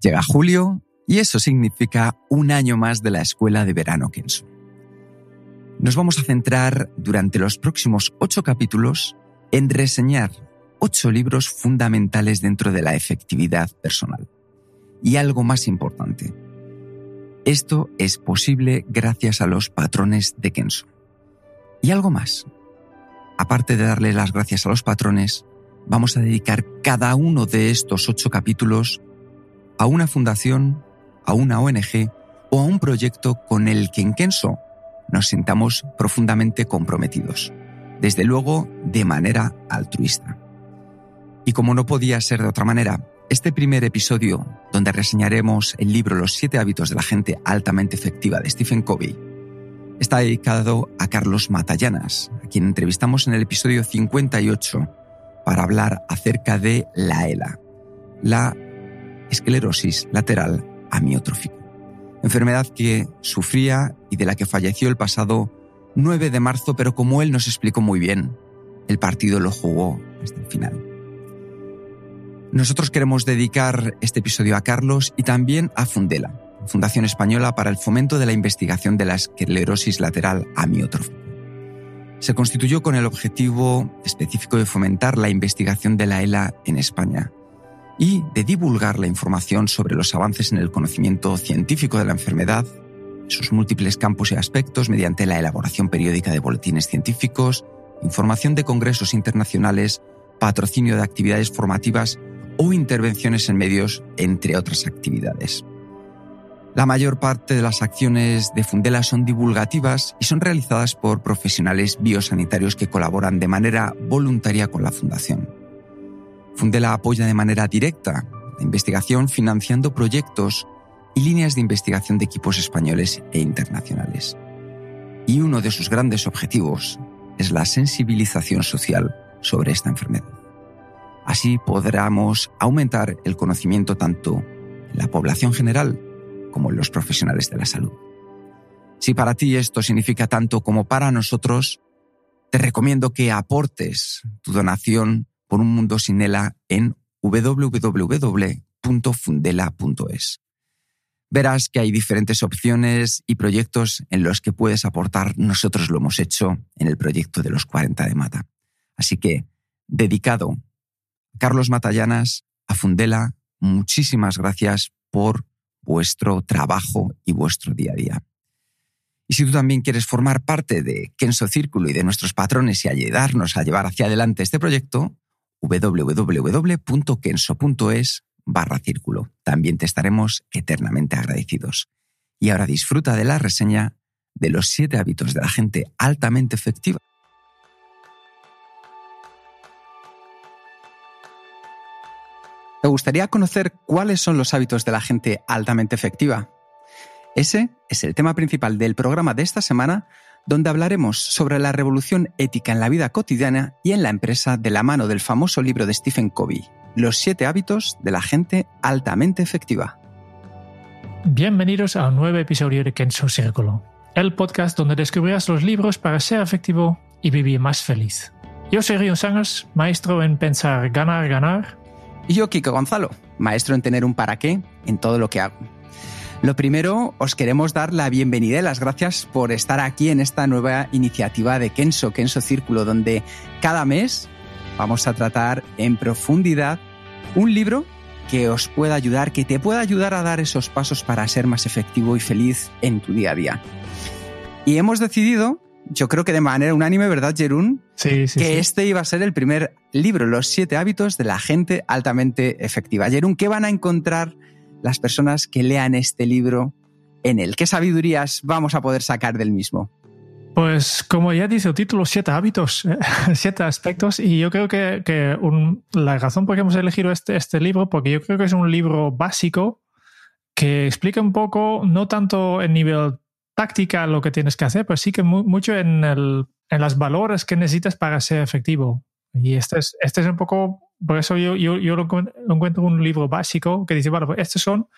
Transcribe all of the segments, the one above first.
Llega julio y eso significa un año más de la escuela de verano Kenso. Nos vamos a centrar durante los próximos ocho capítulos en reseñar ocho libros fundamentales dentro de la efectividad personal. Y algo más importante, esto es posible gracias a los patrones de Kenso. Y algo más. Aparte de darle las gracias a los patrones, vamos a dedicar cada uno de estos ocho capítulos a una fundación, a una ONG o a un proyecto con el que en Kenso nos sintamos profundamente comprometidos, desde luego de manera altruista. Y como no podía ser de otra manera, este primer episodio, donde reseñaremos el libro Los siete hábitos de la gente altamente efectiva de Stephen Covey, está dedicado a Carlos Matallanas, a quien entrevistamos en el episodio 58 para hablar acerca de la ELA, la esclerosis lateral amiotrófica, enfermedad que sufría y de la que falleció el pasado 9 de marzo, pero como él nos explicó muy bien, el partido lo jugó hasta el final. Nosotros queremos dedicar este episodio a Carlos y también a Fundela, Fundación Española para el Fomento de la Investigación de la Esclerosis Lateral Amiotrófica. Se constituyó con el objetivo específico de fomentar la investigación de la ELA en España y de divulgar la información sobre los avances en el conocimiento científico de la enfermedad, sus múltiples campos y aspectos mediante la elaboración periódica de boletines científicos, información de congresos internacionales, patrocinio de actividades formativas o intervenciones en medios, entre otras actividades. La mayor parte de las acciones de Fundela son divulgativas y son realizadas por profesionales biosanitarios que colaboran de manera voluntaria con la Fundación. Fundela apoya de manera directa la investigación financiando proyectos y líneas de investigación de equipos españoles e internacionales. Y uno de sus grandes objetivos es la sensibilización social sobre esta enfermedad. Así podremos aumentar el conocimiento tanto en la población general como en los profesionales de la salud. Si para ti esto significa tanto como para nosotros, te recomiendo que aportes tu donación por un mundo sin ELA en www.fundela.es. Verás que hay diferentes opciones y proyectos en los que puedes aportar. Nosotros lo hemos hecho en el proyecto de los 40 de Mata. Así que, dedicado Carlos Matallanas, a Fundela, muchísimas gracias por vuestro trabajo y vuestro día a día. Y si tú también quieres formar parte de Kenso Círculo y de nuestros patrones y ayudarnos a llevar hacia adelante este proyecto, www.kenso.es barra círculo. También te estaremos eternamente agradecidos. Y ahora disfruta de la reseña de los siete hábitos de la gente altamente efectiva ¿Te gustaría conocer cuáles son los hábitos de la gente altamente efectiva? Ese es el tema principal del programa de esta semana, donde hablaremos sobre la revolución ética en la vida cotidiana y en la empresa de la mano del famoso libro de Stephen Covey, Los siete hábitos de la gente altamente efectiva. Bienvenidos a un nuevo episodio de Kenso Círculo, el podcast donde descubrirás los libros para ser efectivo y vivir más feliz. Yo soy Río Sangers, maestro en pensar ganar, ganar y yo, Kiko Gonzalo, maestro en tener un para qué en todo lo que hago. Lo primero, os queremos dar la bienvenida y las gracias por estar aquí en esta nueva iniciativa de Kenso, Kenso Círculo, donde cada mes vamos a tratar en profundidad un libro que os pueda ayudar, que te pueda ayudar a dar esos pasos para ser más efectivo y feliz en tu día a día. Y hemos decidido yo creo que de manera unánime, ¿verdad, Jerún? Sí, sí. Que este iba a ser el primer libro, Los siete hábitos de la gente altamente efectiva. Jerún, ¿qué van a encontrar las personas que lean este libro en él? ¿Qué sabidurías vamos a poder sacar del mismo? Pues como ya dice el título, siete hábitos, siete aspectos. Y yo creo que, que la razón por qué hemos elegido este, este libro, porque yo creo que es un libro básico que explica un poco, no tanto en nivel táctica lo que tienes que hacer, pero sí que mucho en, el, en las valores que necesitas para ser efectivo. Y este es, este es un poco, por eso yo, yo, yo lo encuentro un libro básico que dice, bueno, pues estos son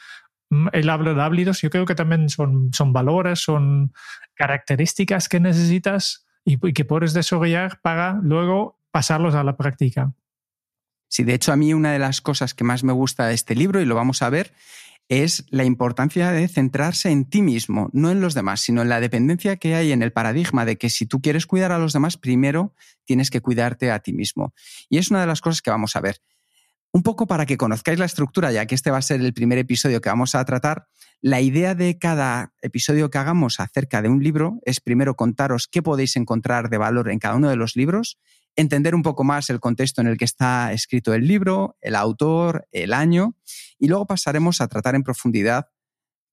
Mm, el habla de hábitos, yo creo que también son, son valores, son características que necesitas y, que puedes desarrollar para luego pasarlos a la práctica. Sí, de hecho a mí una de las cosas que más me gusta de este libro, y lo vamos a ver, es la importancia de centrarse en ti mismo, no en los demás, sino en la dependencia que hay en el paradigma de que si tú quieres cuidar a los demás, primero tienes que cuidarte a ti mismo. Y es una de las cosas que vamos a ver. Un poco para que conozcáis la estructura, ya que este va a ser el primer episodio que vamos a tratar, la idea de cada episodio que hagamos acerca de un libro es primero contaros qué podéis encontrar de valor en cada uno de los libros, entender un poco más el contexto en el que está escrito el libro, el autor, el año, y luego pasaremos a tratar en profundidad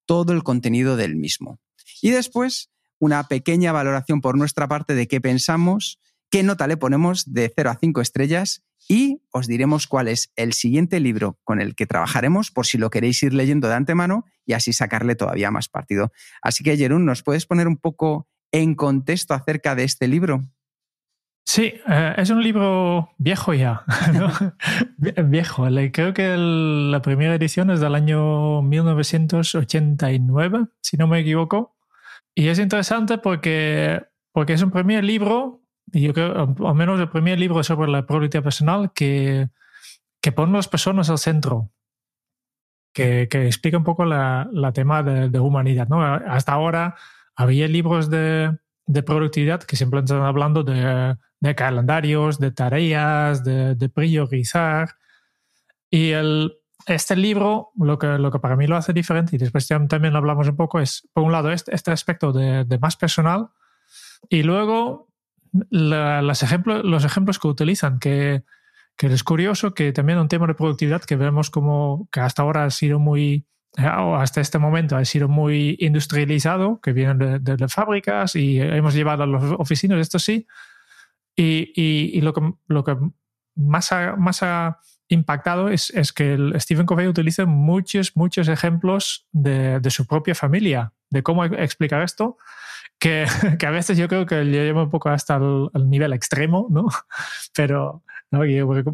todo el contenido del mismo. Y después, una pequeña valoración por nuestra parte de qué pensamos, qué nota le ponemos de 0 a 5 estrellas y os diremos cuál es el siguiente libro con el que trabajaremos por si lo queréis ir leyendo de antemano y así sacarle todavía más partido. Así que, Jerún, ¿nos puedes poner un poco en contexto acerca de este libro? Sí, eh, es un libro viejo ya, viejo. Creo que la primera edición es del año 1989, si no me equivoco. Y es interesante porque, porque es un primer libro yo creo, al menos el primer libro sobre la productividad personal que, que pone a las personas al centro, que, que explica un poco la, la tema de, de, humanidad. ¿no? Hasta ahora había libros de, de productividad que siempre están hablando de, de calendarios, de tareas, de, de priorizar. Y el, este libro, lo que, lo que para mí lo hace diferente, y después también hablamos un poco, es, por un lado, este, este aspecto de, de más personal, y luego los, ejemplos, los ejemplos que utilizan, que, que, es curioso que también un tema de productividad que vemos como que hasta ahora ha sido muy, eh, o hasta este momento ha sido muy industrializado, que vienen de, de, fábricas y hemos llevado a las oficinas, esto sí, y, lo, que, más ha, impactado es, que el Stephen Covey utiliza muchos, muchos ejemplos de, su propia familia, de cómo explicar esto que, que, a veces yo creo que le lleva un poco hasta el, nivel extremo, ¿no? Pero, ¿no?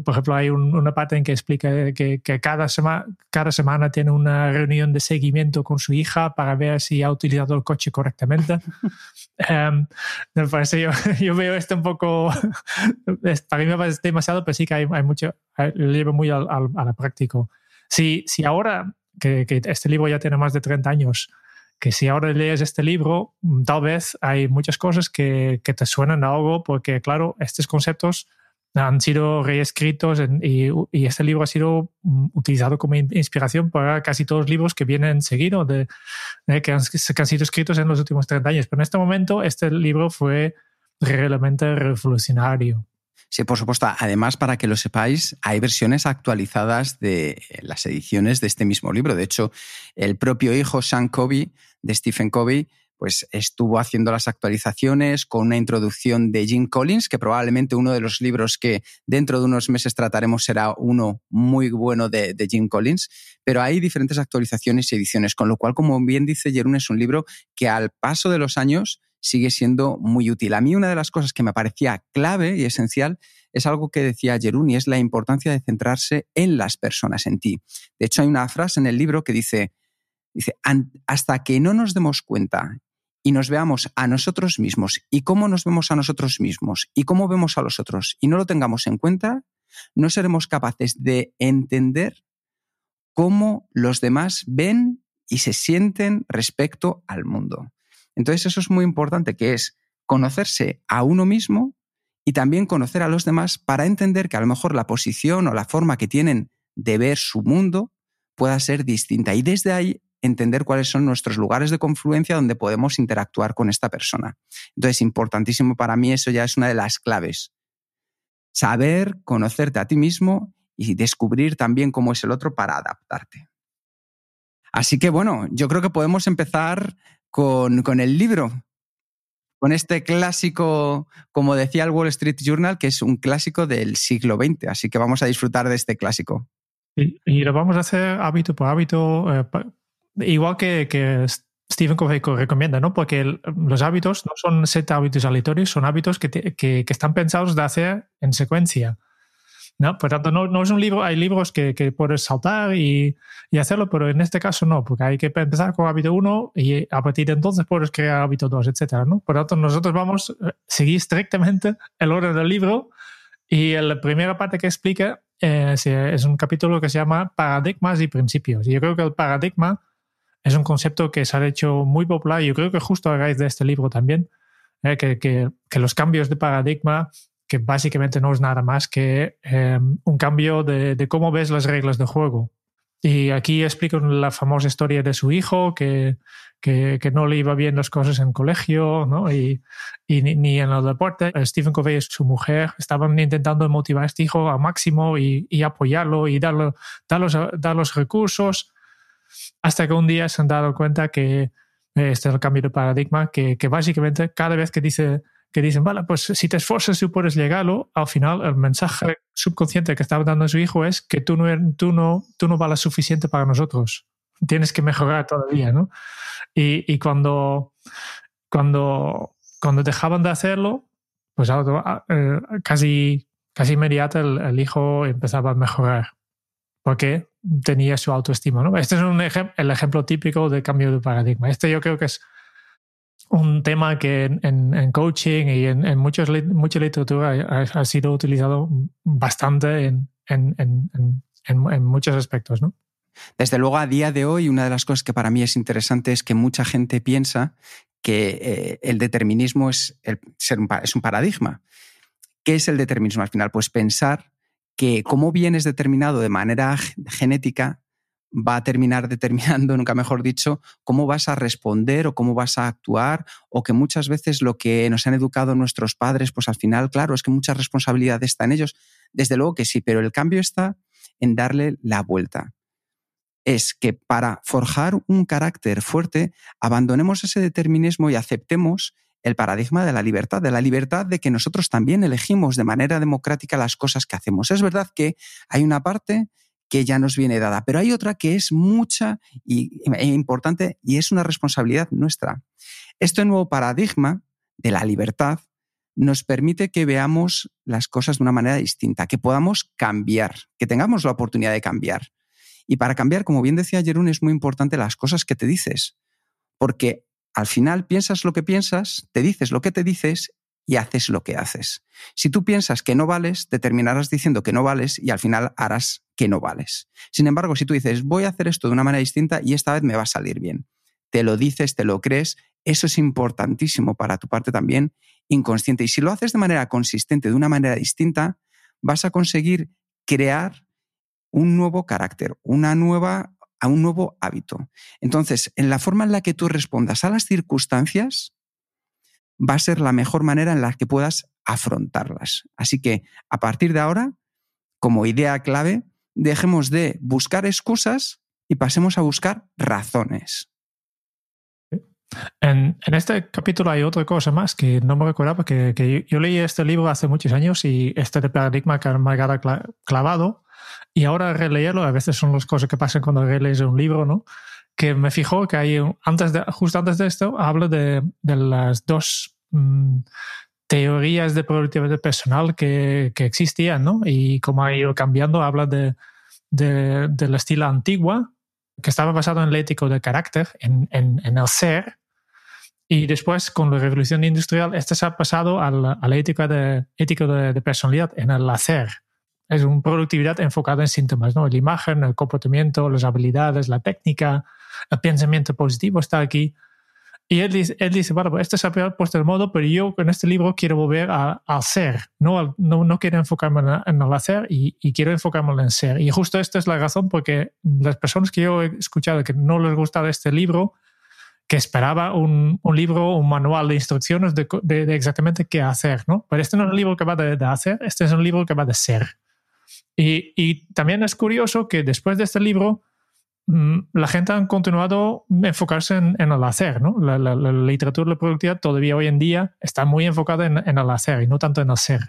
por ejemplo, hay una parte en que explica que, que cada, sema, cada semana tiene una reunión de seguimiento con su hija para ver si ha utilizado el coche correctamente. um, me parece, yo, yo, veo esto un poco, para mí me parece demasiado, pero sí que hay, hay mucho, lo lleva muy al, al, a la práctica. Si, si ahora, que, que este libro ya tiene más de 30 años, que si ahora lees este libro, tal vez hay muchas cosas que, que te suenan a algo, porque claro, estos conceptos han sido reescritos y, y, este libro ha sido mm, utilizado como inspiración para casi todos los libros que vienen seguidos, de, de que, han, que, han, sido escritos en los últimos 30 años. Pero en este momento este libro fue realmente revolucionario. Sí, por supuesto. Además, para que lo sepáis, hay versiones actualizadas de las ediciones de este mismo libro. De hecho, el propio hijo Sean Covey, de Stephen Covey, pues estuvo haciendo las actualizaciones con una introducción de Jim Collins, que probablemente uno de los libros que dentro de unos meses trataremos será uno muy bueno de, Jim Collins, pero hay diferentes actualizaciones y ediciones, con lo cual, como bien dice Jerún, es un libro que al paso de los años sigue siendo muy útil. A mí una de las cosas que me parecía clave y esencial es algo que decía Jerún y es la importancia de centrarse en las personas, en ti. De hecho, hay una frase en el libro que dice, dice hasta que no nos demos cuenta y nos veamos a nosotros mismos. Y cómo nos vemos a nosotros mismos y cómo vemos a los otros y no lo tengamos en cuenta, no seremos capaces de entender cómo los demás ven y se sienten respecto al mundo. Entonces eso es muy importante, que es conocerse a uno mismo y también conocer a los demás para entender que a lo mejor la posición o la forma que tienen de ver su mundo pueda ser distinta. Y desde ahí entender cuáles son nuestros lugares de confluencia donde podemos interactuar con esta persona. Entonces, importantísimo para mí, eso ya es una de las claves. Saber conocerte a ti mismo y descubrir también cómo es el otro para adaptarte. Así que bueno, yo creo que podemos empezar con, con el libro. con este clásico, como decía el Wall Street Journal, que es un clásico del siglo XX. Así que vamos a disfrutar de este clásico. Y, lo vamos a hacer hábito por hábito, eh, igual que, Stephen Covey recomienda, ¿no? Porque los hábitos no son set hábitos aleatorios, son hábitos que, que, están pensados de hacer en secuencia. ¿no? Por tanto, no, no, es un libro, hay libros que, que puedes saltar y, y, hacerlo, pero en este caso no, porque hay que empezar con hábito 1 y a partir de entonces puedes crear hábito 2, etc. ¿no? Por tanto, nosotros vamos a seguir estrictamente el orden del libro y la primera parte que explica eh, es un capítulo que se llama Paradigmas y Principios. Y yo creo que el paradigma es un concepto que se ha hecho muy popular yo creo que justo a de este libro también, eh, que, los cambios de paradigma, que básicamente no es nada más que eh, un cambio de, cómo ves las reglas de juego. Y aquí explico la famosa historia de su hijo, que, que, que no le iba bien las cosas en colegio ¿no? y, ni, en el deporte. Stephen Covey y su mujer estaban intentando motivar a este hijo al máximo y, y apoyarlo y darle, dar, los, dar los recursos hasta que un día se han dado cuenta que eh, este es el cambio de paradigma, que, básicamente cada vez que dice que dicen, vale, pues si te esfuerzas y puedes llegarlo, al final el mensaje subconsciente que estaba dando su hijo es que tú no, tú no, tú no vales suficiente para nosotros. Tienes que mejorar todavía, ¿no? Y, y cuando, cuando, cuando dejaban de hacerlo, pues eh, casi, casi inmediato el, el hijo empezaba a mejorar porque tenía su autoestima. ¿no? Este es el ejemplo típico de cambio de paradigma. Este yo creo que es un tema que en, en coaching y en, en muchos, mucha literatura ha, ha, sido utilizado bastante en, en muchos aspectos. ¿no? Desde luego, a día de hoy, una de las cosas que para mí es interesante es que mucha gente piensa que eh, el determinismo es, el, es un paradigma. ¿Qué es el determinismo al final? Pues pensar que cómo vienes determinado de manera genética va a terminar determinando, nunca mejor dicho, cómo vas a responder o cómo vas a actuar, o que muchas veces lo que nos han educado nuestros padres, pues al final, claro, es que mucha responsabilidad está en ellos. Desde luego que sí, pero el cambio está en darle la vuelta. Es que para forjar un carácter fuerte, abandonemos ese determinismo y aceptemos el paradigma de la libertad, de la libertad de que nosotros también elegimos de manera democrática las cosas que hacemos. Es verdad que hay una parte que ya nos viene dada, pero hay otra que es mucha y, e importante y es una responsabilidad nuestra. Este nuevo paradigma de la libertad nos permite que veamos las cosas de una manera distinta, que podamos cambiar, que tengamos la oportunidad de cambiar. Y para cambiar, como bien decía Jerún, es muy importante las cosas que te dices, porque al final piensas lo que piensas, te dices lo que te dices y haces lo que haces. Si tú piensas que no vales, te terminarás diciendo que no vales y al final harás que no vales. Sin embargo, si tú dices, voy a hacer esto de una manera distinta y esta vez me va a salir bien, te lo dices, te lo crees, eso es importantísimo para tu parte también inconsciente. Y si lo haces de manera consistente, de una manera distinta, vas a conseguir crear un nuevo carácter, una nueva a un nuevo hábito. Entonces, en la forma en la que tú respondas a las circunstancias, va a ser la mejor manera en la que puedas afrontarlas. Así que, a partir de ahora, como idea clave, dejemos de buscar excusas y pasemos a buscar razones. En, este capítulo hay otra cosa más que no me recordaba, que, que yo, leí este libro hace muchos años y este de paradigma que me ha clavado y ahora releerlo, a veces son las cosas que pasan cuando relees un libro, ¿no? Que me fijo que hay, antes de, justo antes de esto, hablo de, de las dos mmm, teorías de productividad personal que, que, existían, ¿no? Y cómo ha ido cambiando, habla de, de, del estilo antigua, que estaba basado en el ético de carácter, en, en, en el ser, y después, con la revolución industrial, este se ha pasado al, a la ética de, ético de, de, personalidad, en el hacer. Es una productividad enfocada en síntomas, ¿no? La imagen, el comportamiento, las habilidades, la técnica, el pensamiento positivo está aquí. Y él dice, él dice bueno, este se ha puesto de modo, pero yo en este libro quiero volver al ser, no, no, no quiero enfocarme en, el hacer y, y, quiero enfocarme en el ser. Y justo esta es la razón porque las personas que yo he escuchado que no les gustaba este libro, que esperaba un, un libro, un manual de instrucciones de, de, de, exactamente qué hacer, ¿no? Pero este no es un libro que va de, de hacer, este es un libro que va de ser. Y, también es curioso que después de este libro, mm, la gente ha continuado enfocarse en, el hacer, ¿no? La, literatura de productividad todavía hoy en día está muy enfocada en, en el hacer y no tanto en el ser.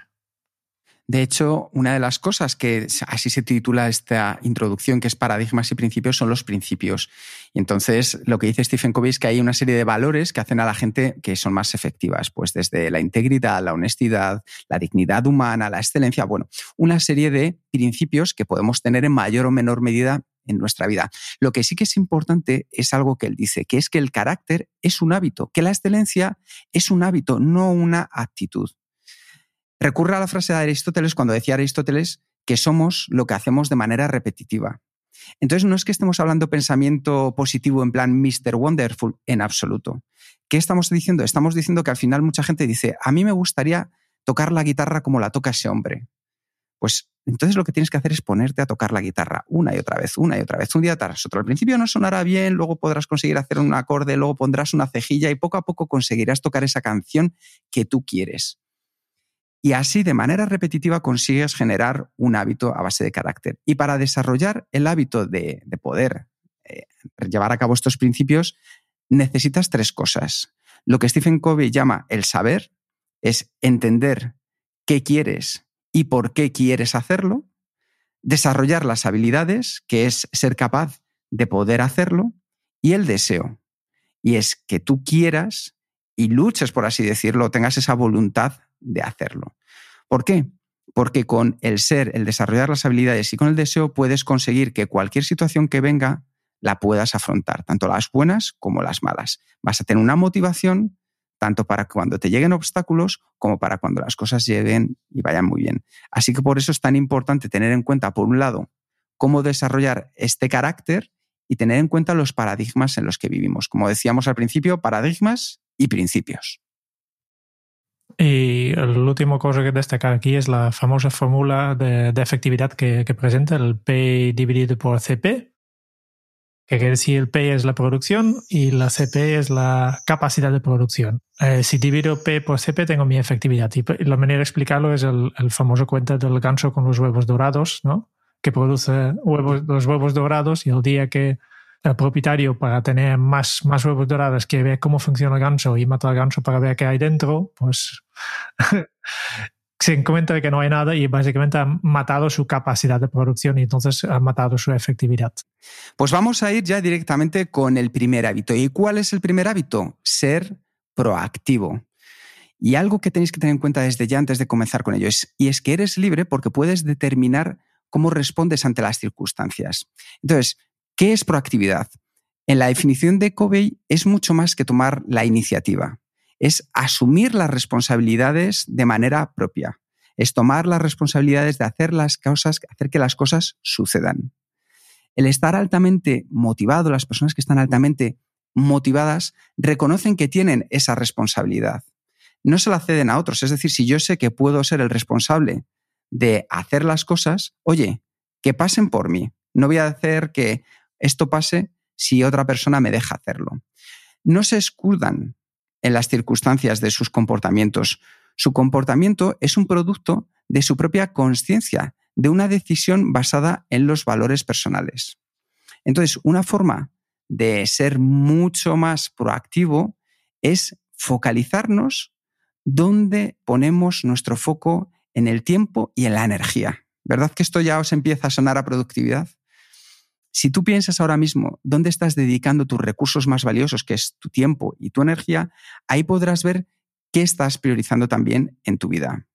De hecho, una de las cosas que así se titula esta introducción, que es paradigmas y principios, son los principios. Y entonces lo que dice Stephen Covey es que hay una serie de valores que hacen a la gente que son más efectivas, pues desde la integridad, la honestidad, la dignidad humana, la excelencia, bueno, una serie de principios que podemos tener en mayor o menor medida en nuestra vida. Lo que sí que es importante es algo que él dice, que es que el carácter es un hábito, que la excelencia es un hábito, no una actitud. Recurre a la frase de Aristóteles cuando decía Aristóteles que somos lo que hacemos de manera repetitiva. Entonces no es que estemos hablando pensamiento positivo en plan Mr. Wonderful en absoluto. ¿Qué estamos diciendo? Estamos diciendo que al final mucha gente dice, a mí me gustaría tocar la guitarra como la toca ese hombre. Pues entonces lo que tienes que hacer es ponerte a tocar la guitarra una y otra vez, una y otra vez, un día tras otro. Al principio no sonará bien, luego podrás conseguir hacer un acorde, luego pondrás una cejilla y poco a poco conseguirás tocar esa canción que tú quieres. Y así, de manera repetitiva, consigues generar un hábito a base de carácter. Y para desarrollar el hábito de, poder eh, llevar a cabo estos principios, necesitas tres cosas. Lo que Stephen Covey llama el saber es entender qué quieres y por qué quieres hacerlo, desarrollar las habilidades, que es ser capaz de poder hacerlo, y el deseo. Y es que tú quieras y luches, por así decirlo, tengas esa voluntad de hacerlo. ¿Por qué? Porque con el ser, el desarrollar las habilidades y con el deseo puedes conseguir que cualquier situación que venga la puedas afrontar, tanto las buenas como las malas. Vas a tener una motivación tanto para cuando te lleguen obstáculos como para cuando las cosas lleguen y vayan muy bien. Así que por eso es tan importante tener en cuenta, por un lado, cómo desarrollar este carácter y tener en cuenta los paradigmas en los que vivimos. Como decíamos al principio, paradigmas y principios. Y la última cosa que destacar aquí es la famosa fórmula de, efectividad que, presenta el P dividido por CP, que quiere decir el P es la producción y la CP es la capacidad de producción. Eh, si divido P por CP tengo mi efectividad. Y la manera de explicarlo es el, famoso cuento del ganso con los huevos dorados, ¿no? que produce huevos, los huevos dorados y el día que el propietario para tener más, más huevos dorados que ver cómo funciona el ganso y mata al ganso para ver qué hay dentro, pues se encuentra que no hay nada y básicamente ha matado su capacidad de producción y entonces ha matado su efectividad. Pues vamos a ir ya directamente con el primer hábito. ¿Y cuál es el primer hábito? Ser proactivo. Y algo que tenéis que tener en cuenta desde ya antes de comenzar con ello es, y es que eres libre porque puedes determinar cómo respondes ante las circunstancias. Entonces, ¿Qué es proactividad? En la definición de Covey es mucho más que tomar la iniciativa. Es asumir las responsabilidades de manera propia. Es tomar las responsabilidades de hacer las cosas, hacer que las cosas sucedan. El estar altamente motivado, las personas que están altamente motivadas, reconocen que tienen esa responsabilidad. No se la ceden a otros. Es decir, si yo sé que puedo ser el responsable de hacer las cosas, oye, que pasen por mí. No voy a hacer que esto pase si otra persona me deja hacerlo. No se escudan en las circunstancias de sus comportamientos. Su comportamiento es un producto de su propia conciencia, de una decisión basada en los valores personales. Entonces, una forma de ser mucho más proactivo es focalizarnos donde ponemos nuestro foco en el tiempo y en la energía. ¿Verdad que esto ya os empieza a sonar a productividad? Si tú piensas ahora mismo dónde estás dedicando tus recursos más valiosos, que es tu tiempo y tu energía, ahí podrás ver qué estás priorizando también en tu vida.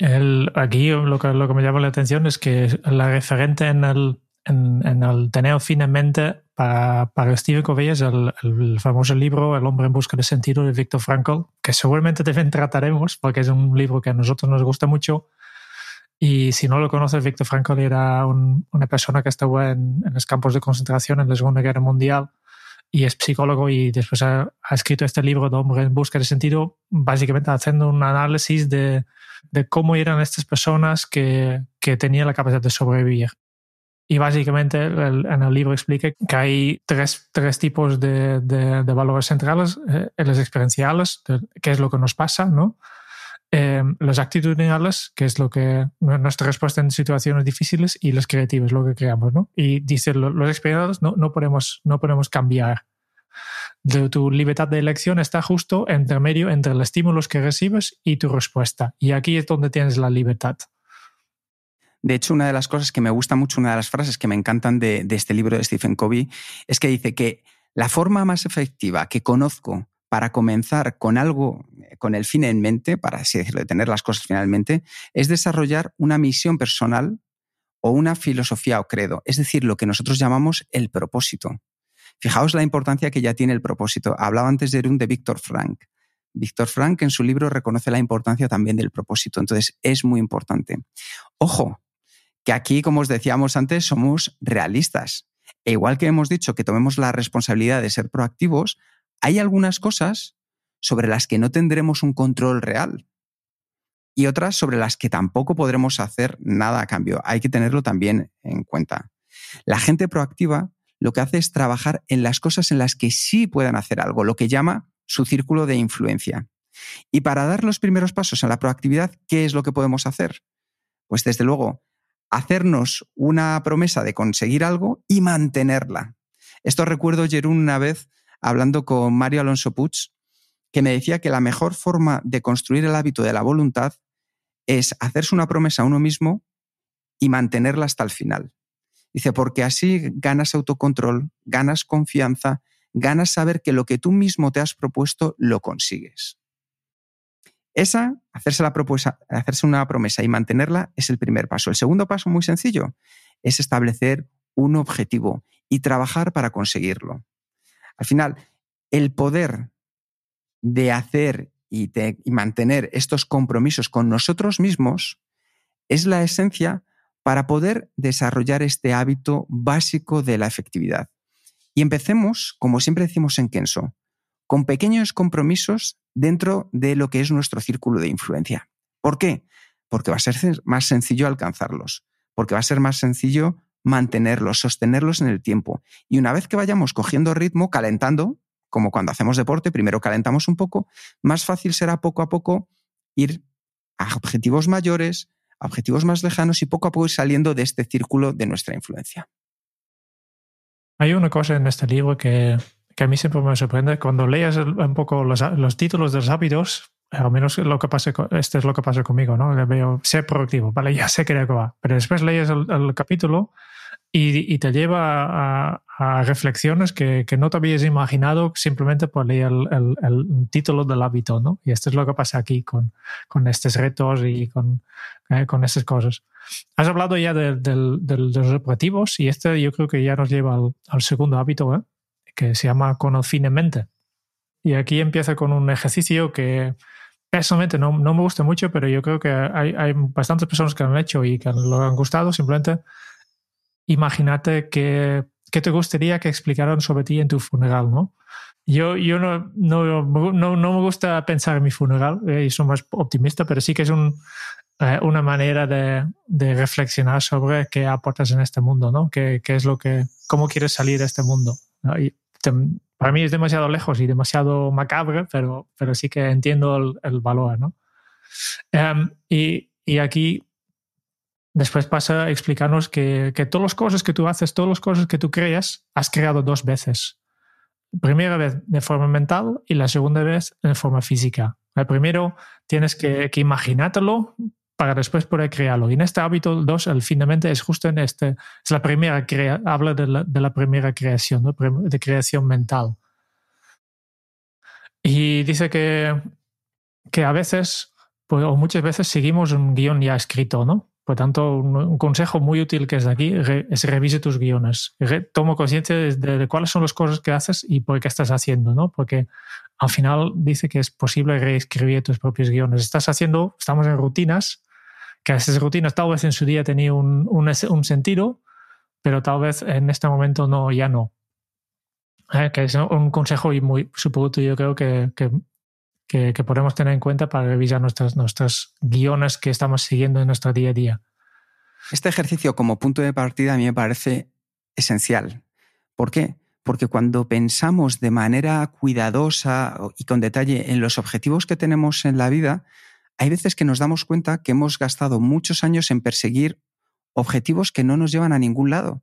aquí lo que, me llama la atención es que la referente en el, en, el tener fin en mente para, Steve Covey es el, el, famoso libro El hombre en busca de sentido de Viktor Frankl, que seguramente también trataremos porque es un libro que a nosotros nos gusta mucho y si no lo conoces, Víctor Frankl era una persona que estuvo en, los campos de concentración en la Segunda Guerra Mundial y es psicólogo y después ha, escrito este libro de Hombre en Busca de Sentido, básicamente haciendo un análisis de, de cómo eran estas personas que, que, tenían la capacidad de sobrevivir. Y básicamente en el libro explica que hay tres, tres tipos de, de, valores centrales, eh, los experienciales, qué es lo que nos pasa, ¿no? Eh, los actitudinales, que es lo que nuestra respuesta en situaciones difíciles, y los creativos, lo que creamos, ¿no? Y dice, los experimentados no, no, podemos, no podemos cambiar. De tu libertad de elección está justo entre medio entre los estímulos que recibes y tu respuesta. Y aquí es donde tienes la libertad. De hecho, una de las cosas que me gusta mucho, una de las frases que me encantan de, de este libro de Stephen Covey, es que dice que la forma más efectiva que conozco para comenzar con algo, con el fin en mente, para así decirlo, de tener las cosas finalmente, es desarrollar una misión personal o una filosofía o credo, es decir, lo que nosotros llamamos el propósito. Fijaos la importancia que ya tiene el propósito. Hablaba antes de un de Víctor Frank. Víctor Frank en su libro reconoce la importancia también del propósito, entonces es muy importante. Ojo, que aquí, como os decíamos antes, somos realistas. E igual que hemos dicho que tomemos la responsabilidad de ser proactivos, hay algunas cosas sobre las que no tendremos un control real y otras sobre las que tampoco podremos hacer nada a cambio. Hay que tenerlo también en cuenta. La gente proactiva lo que hace es trabajar en las cosas en las que sí puedan hacer algo, lo que llama su círculo de influencia. Y para dar los primeros pasos a la proactividad, ¿qué es lo que podemos hacer? Pues desde luego, hacernos una promesa de conseguir algo y mantenerla. Esto recuerdo, Jerún, una vez hablando con Mario Alonso Puig, que me decía que la mejor forma de construir el hábito de la voluntad es hacerse una promesa a uno mismo y mantenerla hasta el final. Dice, porque así ganas autocontrol, ganas confianza, ganas saber que lo que tú mismo te has propuesto lo consigues. Esa, hacerse, la propuesta, hacerse una promesa y mantenerla es el primer paso. El segundo paso, muy sencillo, es establecer un objetivo y trabajar para conseguirlo. Al final, el poder de hacer y, mantener estos compromisos con nosotros mismos es la esencia para poder desarrollar este hábito básico de la efectividad. Y empecemos, como siempre decimos en Kenso, con pequeños compromisos dentro de lo que es nuestro círculo de influencia. ¿Por qué? Porque va a ser más sencillo alcanzarlos, porque va a ser más sencillo mantenerlos, sostenerlos en el tiempo. Y una vez que vayamos cogiendo ritmo, calentando, como cuando hacemos deporte, primero calentamos un poco, más fácil será poco a poco ir a objetivos mayores, a objetivos más lejanos y poco a poco ir saliendo de este círculo de nuestra influencia. Hay una cosa en este libro que, a mí siempre me sorprende. Cuando lees un poco los, títulos de los hábitos, al menos lo que pasa, este es lo que pasa conmigo, ¿no? Veo ser productivo, vale, ya sé que va. Pero después lees el capítulo y, te lleva a, reflexiones que, no te habías imaginado simplemente por leer el, título del hábito, ¿no? Y esto es lo que pasa aquí con, con estos retos y con, eh, con estas cosas. Has hablado ya de, los objetivos y este yo creo que ya nos lleva al, segundo hábito, ¿eh? que se llama mente Y aquí empieza con un ejercicio que personalmente no, no me gusta mucho, pero yo creo que hay, hay bastantes personas que lo han hecho y que lo han gustado. Simplemente imagínate que, te gustaría que explicaran sobre ti en tu funeral, ¿no? Yo, yo no, no, no, no me gusta pensar en mi funeral, eh, y soy más optimista, pero sí que es un, eh, una manera de, de, reflexionar sobre qué aportas en este mundo, ¿no? ¿Qué, qué es lo que, cómo quieres salir de este mundo? para mí es demasiado lejos y demasiado macabre, pero, pero sí que entiendo el, el valor, ¿no? Em, y, y, aquí Después pasa a explicarnos que, que todas las cosas que tú haces, todas las cosas que tú creas, has creado dos veces. Primera vez de forma mental y la segunda vez de forma física. El primero tienes que, que imaginártelo para después poder crearlo. Y en este hábito 2, el finalmente es justo en este, es la primera, crea, habla de la, de la primera creación, de creación mental. Y dice que, que a veces, pues, o muchas veces seguimos un guion ya escrito, ¿no? Por tanto, un, consejo muy útil que es de aquí es revise tus guiones. tomo conciencia de, cuáles son las cosas que haces y por qué estás haciendo, ¿no? Porque al final dice que es posible reescribir tus propios guiones. Estás haciendo, estamos en rutinas, que esas rutinas tal vez en su día tenían un, un, sentido, pero tal vez en este momento no, ya no. Eh, que es un consejo y muy súper útil, yo creo que, que, que, podemos tener en cuenta para revisar nuestras, nuestros guiones que estamos siguiendo en nuestro día a día. Este ejercicio como punto de partida a mí me parece esencial. ¿Por qué? Porque cuando pensamos de manera cuidadosa y con detalle en los objetivos que tenemos en la vida, hay veces que nos damos cuenta que hemos gastado muchos años en perseguir objetivos que no nos llevan a ningún lado,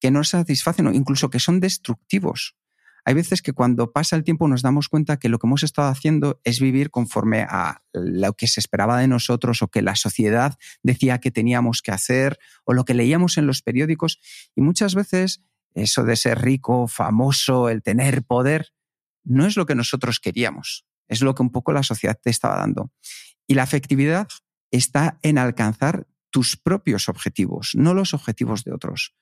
que no satisfacen o incluso que son destructivos. Hay veces que cuando pasa el tiempo nos damos cuenta que lo que hemos estado haciendo es vivir conforme a lo que se esperaba de nosotros o que la sociedad decía que teníamos que hacer o lo que leíamos en los periódicos. Y muchas veces eso de ser rico, famoso, el tener poder, no es lo que nosotros queríamos. Es lo que un poco la sociedad te estaba dando. Y la efectividad está en alcanzar tus propios objetivos, no los objetivos de otros.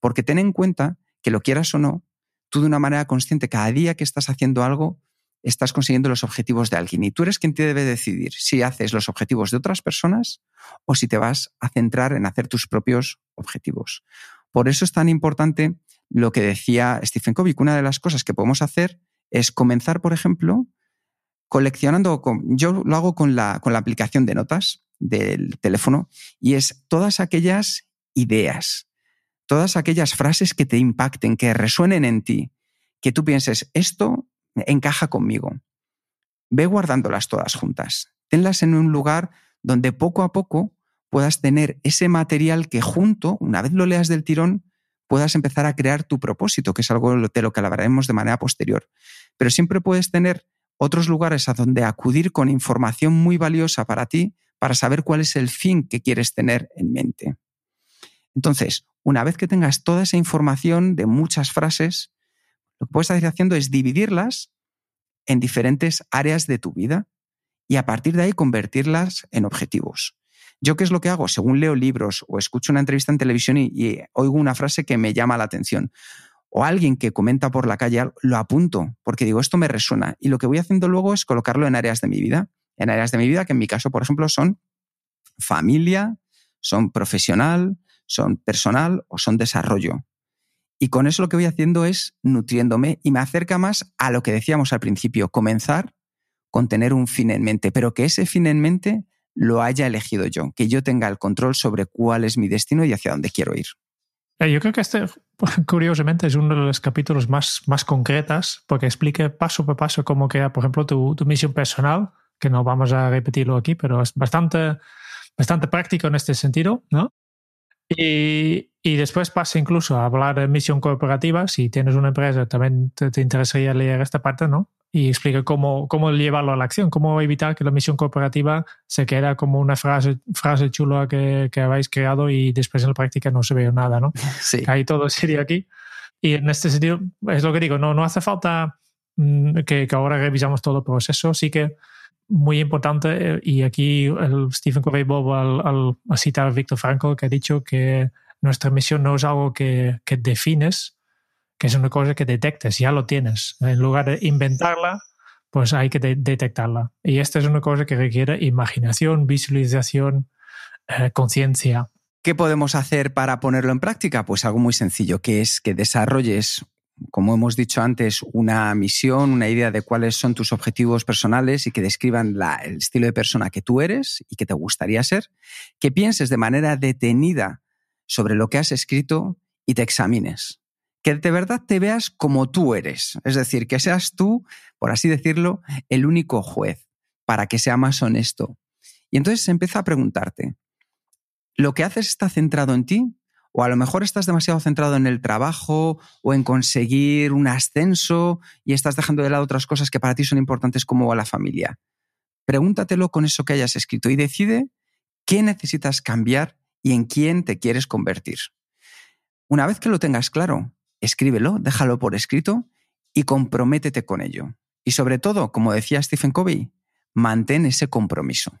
Porque ten en cuenta que lo quieras o no, tú de una manera consciente, cada día que estás haciendo algo, estás consiguiendo los objetivos de alguien. Y tú eres quien te debe decidir si haces los objetivos de otras personas o si te vas a centrar en hacer tus propios objetivos. Por eso es tan importante lo que decía Stephen Covey, una de las cosas que podemos hacer es comenzar, por ejemplo, coleccionando, yo lo hago con la, con la aplicación de notas del teléfono, y es todas aquellas ideas, todas aquellas frases que te impacten, que resuenen en ti, que tú pienses, esto encaja conmigo. Ve guardándolas todas juntas. Tenlas en un lugar donde poco a poco puedas tener ese material que junto, una vez lo leas del tirón, puedas empezar a crear tu propósito, que es algo de lo que hablaremos de manera posterior. Pero siempre puedes tener otros lugares a donde acudir con información muy valiosa para ti, para saber cuál es el fin que quieres tener en mente. Entonces, una vez que tengas toda esa información de muchas frases, lo que puedes ir haciendo es dividirlas en diferentes áreas de tu vida y a partir de ahí convertirlas en objetivos. ¿Yo qué es lo que hago? Según leo libros o escucho una entrevista en televisión y, oigo una frase que me llama la atención o alguien que comenta por la calle, lo apunto porque digo, esto me resuena. Y lo que voy haciendo luego es colocarlo en áreas de mi vida. En áreas de mi vida que en mi caso, por ejemplo, son familia, son profesional, son personal o son desarrollo. Y con eso lo que voy haciendo es nutriéndome y me acerca más a lo que decíamos al principio, comenzar con tener un fin en mente, pero que ese fin en mente lo haya elegido yo, que yo tenga el control sobre cuál es mi destino y hacia dónde quiero ir. Eh, yo creo que este, curiosamente, es uno de los capítulos más, más concretas porque explica paso por paso cómo queda, por ejemplo, tu, tu misión personal, que no vamos a repetirlo aquí, pero es bastante, bastante práctico en este sentido, ¿no? Y, y, después pasa incluso a hablar de misión corporativa. Si tienes una empresa, también te, te, interesaría leer esta parte, ¿no? Y explica cómo, cómo llevarlo a la acción, cómo evitar que la misión corporativa se quede como una frase, frase chula que, que habéis creado y después en la práctica no se ve nada, ¿no? Sí. Ahí todo sería aquí. Y en este sentido, es lo que digo, no, no hace falta mmm, que, que ahora revisamos todo el proceso, sí que muy importante, eh, y aquí el Stephen Covey Bob al, al, citar a Víctor Frankl, que ha dicho que nuestra misión no es algo que, que, defines, que es una cosa que detectes, ya lo tienes. En lugar de inventarla, pues hay que de detectarla. Y esta es una cosa que requiere imaginación, visualización, eh, conciencia. ¿Qué podemos hacer para ponerlo en práctica? Pues algo muy sencillo, que es que desarrolles como hemos dicho antes, una misión, una idea de cuáles son tus objetivos personales y que describan el estilo de persona que tú eres y que te gustaría ser, que pienses de manera detenida sobre lo que has escrito y te examines. Que de verdad te veas como tú eres, es decir, que seas tú, por así decirlo, el único juez, para que sea más honesto. Y entonces empieza a preguntarte, ¿lo que haces está centrado en ti? O a lo mejor estás demasiado centrado en el trabajo o en conseguir un ascenso y estás dejando de lado otras cosas que para ti son importantes como la familia. Pregúntatelo con eso que hayas escrito y decide qué necesitas cambiar y en quién te quieres convertir. Una vez que lo tengas claro, escríbelo, déjalo por escrito y comprométete con ello. Y sobre todo, como decía Stephen Covey, mantén ese compromiso.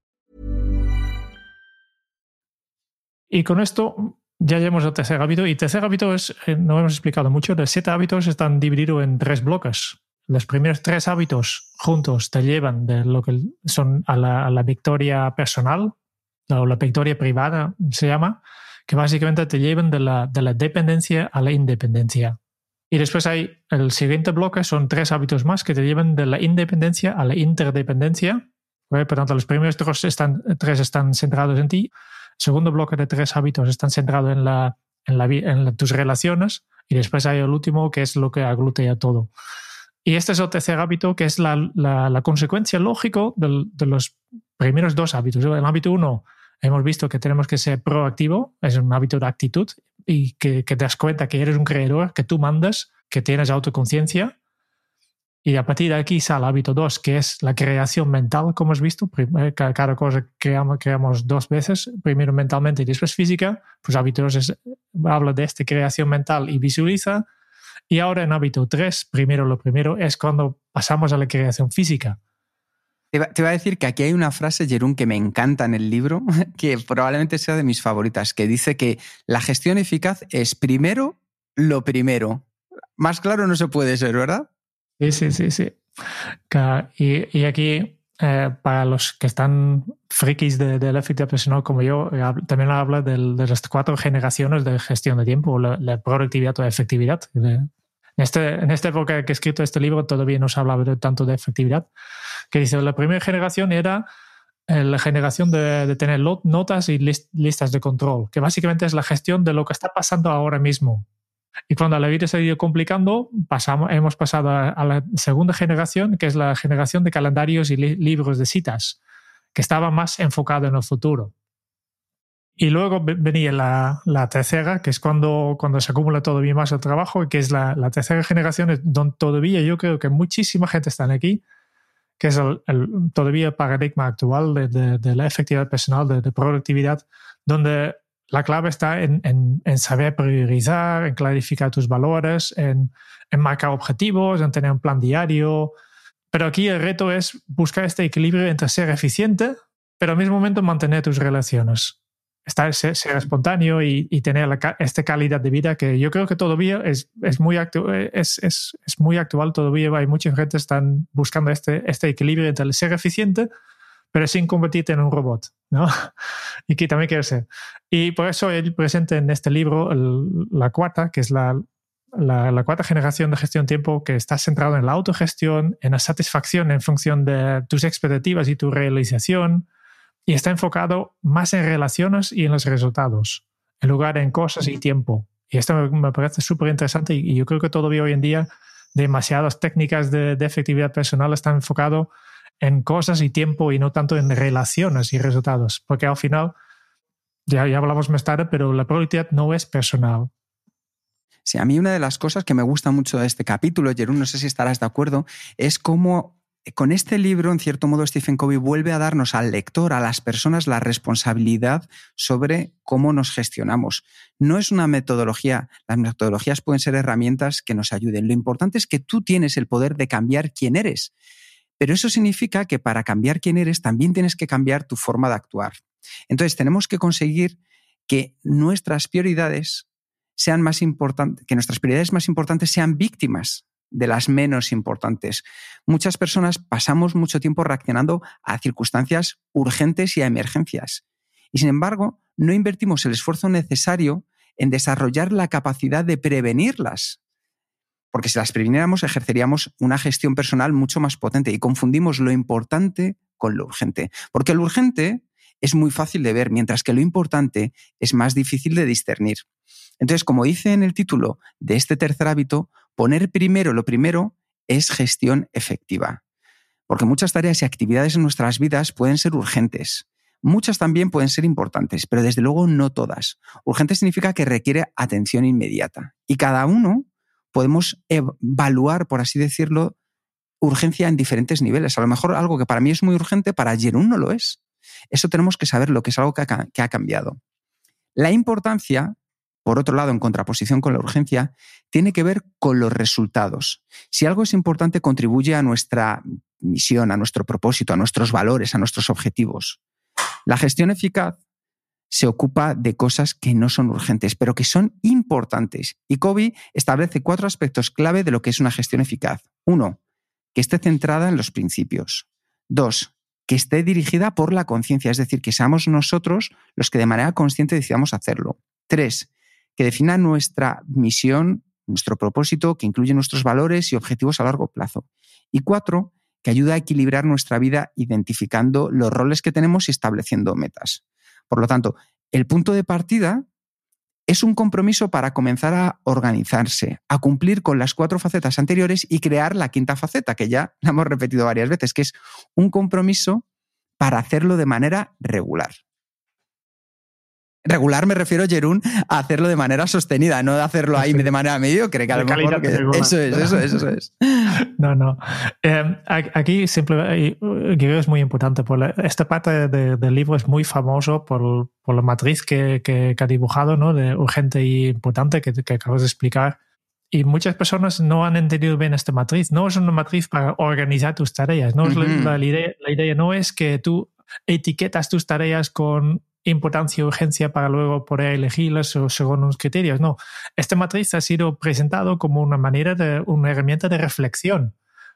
Y con esto ya llegamos al tercer hábito. Y tercer hábito es, eh, no hemos explicado mucho, los siete hábitos están divididos en tres bloques. Los primeros tres hábitos juntos te llevan de lo que son a la, a la victoria personal, o la victoria privada se llama, que básicamente te llevan de la, de la dependencia a la independencia. Y después hay el siguiente bloque, son tres hábitos más que te llevan de la independencia a la interdependencia. Por tanto, los primeros tres están, tres están centrados en ti. Segundo bloque de tres hábitos están centrados en, la, en, la, en tus relaciones. Y después hay el último, que es lo que aglutea todo. Y este es el tercer hábito, que es la, consecuencia lógica del- de los primeros dos hábitos. El hábito uno, hemos visto que tenemos que ser proactivo, es un hábito de actitud y que, que te das cuenta que eres un creador, que tú mandas, que tienes autoconciencia. Y a partir de aquí sale hábito 2, que es la creación mental, como has visto. Eh, ca- Cada cosa creamos, creamos dos veces, primero mentalmente y después física. Pues hábito 2 es, habla de esta creación mental y visualiza. Y ahora en hábito 3, primero lo primero, es cuando pasamos a la creación física. Te iba, a decir que aquí hay una frase, Jerún, que me encanta en el libro, que probablemente sea de mis favoritas, que dice que la gestión eficaz es primero lo primero. Más claro no se puede ser, ¿verdad? Sí, sí, sí, sí. Ca- Y, y aquí, eh, para los que están frikis de, de la efectividad personal como yo, eh, también habla del- de las cuatro generaciones de gestión de tiempo, la, la productividad o efectividad. De- este, en esta época que he escrito este libro todavía no se hablaba de- tanto de efectividad, que dice, la primera generación era eh, la generación de, de tener notas y lis- listas de control, que básicamente es la gestión de lo que está pasando ahora mismo. Y cuando la vida se ha ido complicando, pasamos, hemos pasado a, la segunda generación, que es la generación de calendarios y li- libros de citas, que estaba más enfocado en el futuro. Y luego ve- venía la, tercera, que es cuando, cuando se acumula todavía más el trabajo, que es la, tercera generación, donde todavía yo creo que muchísima gente está aquí, que es el, todavía el paradigma actual de la efectividad personal, de, de productividad, donde la clave está en, saber priorizar, en clarificar tus valores, en, en marcar objetivos, en tener un plan diario. Pero aquí el reto es buscar este equilibrio entre ser eficiente, pero al mismo momento mantener tus relaciones. Estar, ser, espontáneo y, tener la esta calidad de vida que yo creo que todavía es, muy, actual. Todavía hay mucha gente que están buscando este, este equilibrio entre ser eficiente, pero sin convertirte en un robot, ¿no? y que también quiere ser. Y por eso él presenta en este libro el- la cuarta, que es la, la, la cuarta generación de gestión tiempo, que está centrado en la autogestión, en la satisfacción en función de tus expectativas y tu realización, y está enfocado más en relaciones y en los resultados, en lugar de en cosas y tiempo. Y esto me, me parece súper interesante y, y yo creo que todavía hoy en día demasiadas técnicas de, de efectividad personal están enfocadas en cosas y tiempo y no tanto en relaciones y resultados, porque al final, ya, ya hablamos más tarde, pero la productividad no es personal. Sí, a mí una de las cosas que me gusta mucho de este capítulo, Jerún, no sé si estarás de acuerdo, es cómo con este libro, en cierto modo, Stephen Covey vuelve a darnos al lector, a las personas, la responsabilidad sobre cómo nos gestionamos. No es una metodología, las metodologías pueden ser herramientas que nos ayuden. Lo importante es que tú tienes el poder de cambiar quién eres. Pero eso significa que para cambiar quién eres también tienes que cambiar tu forma de actuar. Entonces tenemos que conseguir que nuestras prioridades sean más importantes, que nuestras prioridades más importantes sean víctimas de las menos importantes. Muchas personas pasamos mucho tiempo reaccionando a circunstancias urgentes y a emergencias. Y sin embargo, no invertimos el esfuerzo necesario en desarrollar la capacidad de prevenirlas. Porque si las previniéramos, ejerceríamos una gestión personal mucho más potente y confundimos lo importante con lo urgente. Porque lo urgente es muy fácil de ver, mientras que lo importante es más difícil de discernir. Entonces, como dice en el título de este tercer hábito, poner primero lo primero es gestión efectiva. Porque muchas tareas y actividades en nuestras vidas pueden ser urgentes. Muchas también pueden ser importantes, pero desde luego no todas. Urgente significa que requiere atención inmediata. Y cada uno podemos evaluar, por así decirlo, urgencia en diferentes niveles. A lo mejor algo que para mí es muy urgente, para Jerún no lo es. Eso tenemos que saber lo que es algo que ha, cambiado. La importancia, por otro lado, en contraposición con la urgencia, tiene que ver con los resultados. Si algo es importante, contribuye a nuestra misión, a nuestro propósito, a nuestros valores, a nuestros objetivos. La gestión eficaz se ocupa de cosas que no son urgentes, pero que son importantes. Y Kobe establece cuatro aspectos clave de lo que es una gestión eficaz. Uno, que esté centrada en los principios. Dos, que esté dirigida por la conciencia, es decir, que seamos nosotros los que de manera consciente decidamos hacerlo. Tres, que defina nuestra misión, nuestro propósito, que incluye nuestros valores y objetivos a largo plazo. Y cuatro, que ayuda a equilibrar nuestra vida identificando los roles que tenemos y estableciendo metas. Por lo tanto, el punto de partida es un compromiso para comenzar a organizarse, a cumplir con las cuatro facetas anteriores y crear la quinta faceta, que ya la hemos repetido varias veces, que es un compromiso para hacerlo de manera regular. Regular me refiero, Jerún, a hacerlo de manera sostenida, no de hacerlo ahí de manera mediocre, que a lo mejor eso es, eso es, eso es. No, no. Em, aquí simplemente creo que es muy importante. Por esta parte del libro es muy famoso por, por la matriz que, que, ha dibujado, ¿no? De urgente y importante que, que acabas de explicar. Y muchas personas no han entendido bien esta matriz. No es una matriz para organizar tus tareas. No es la, idea, la idea no es que tú etiquetas tus tareas con importancia y urgencia para luego poder elegirlas según unos criterios. No, esta matriz ha sido presentado como una manera de, una herramienta de reflexión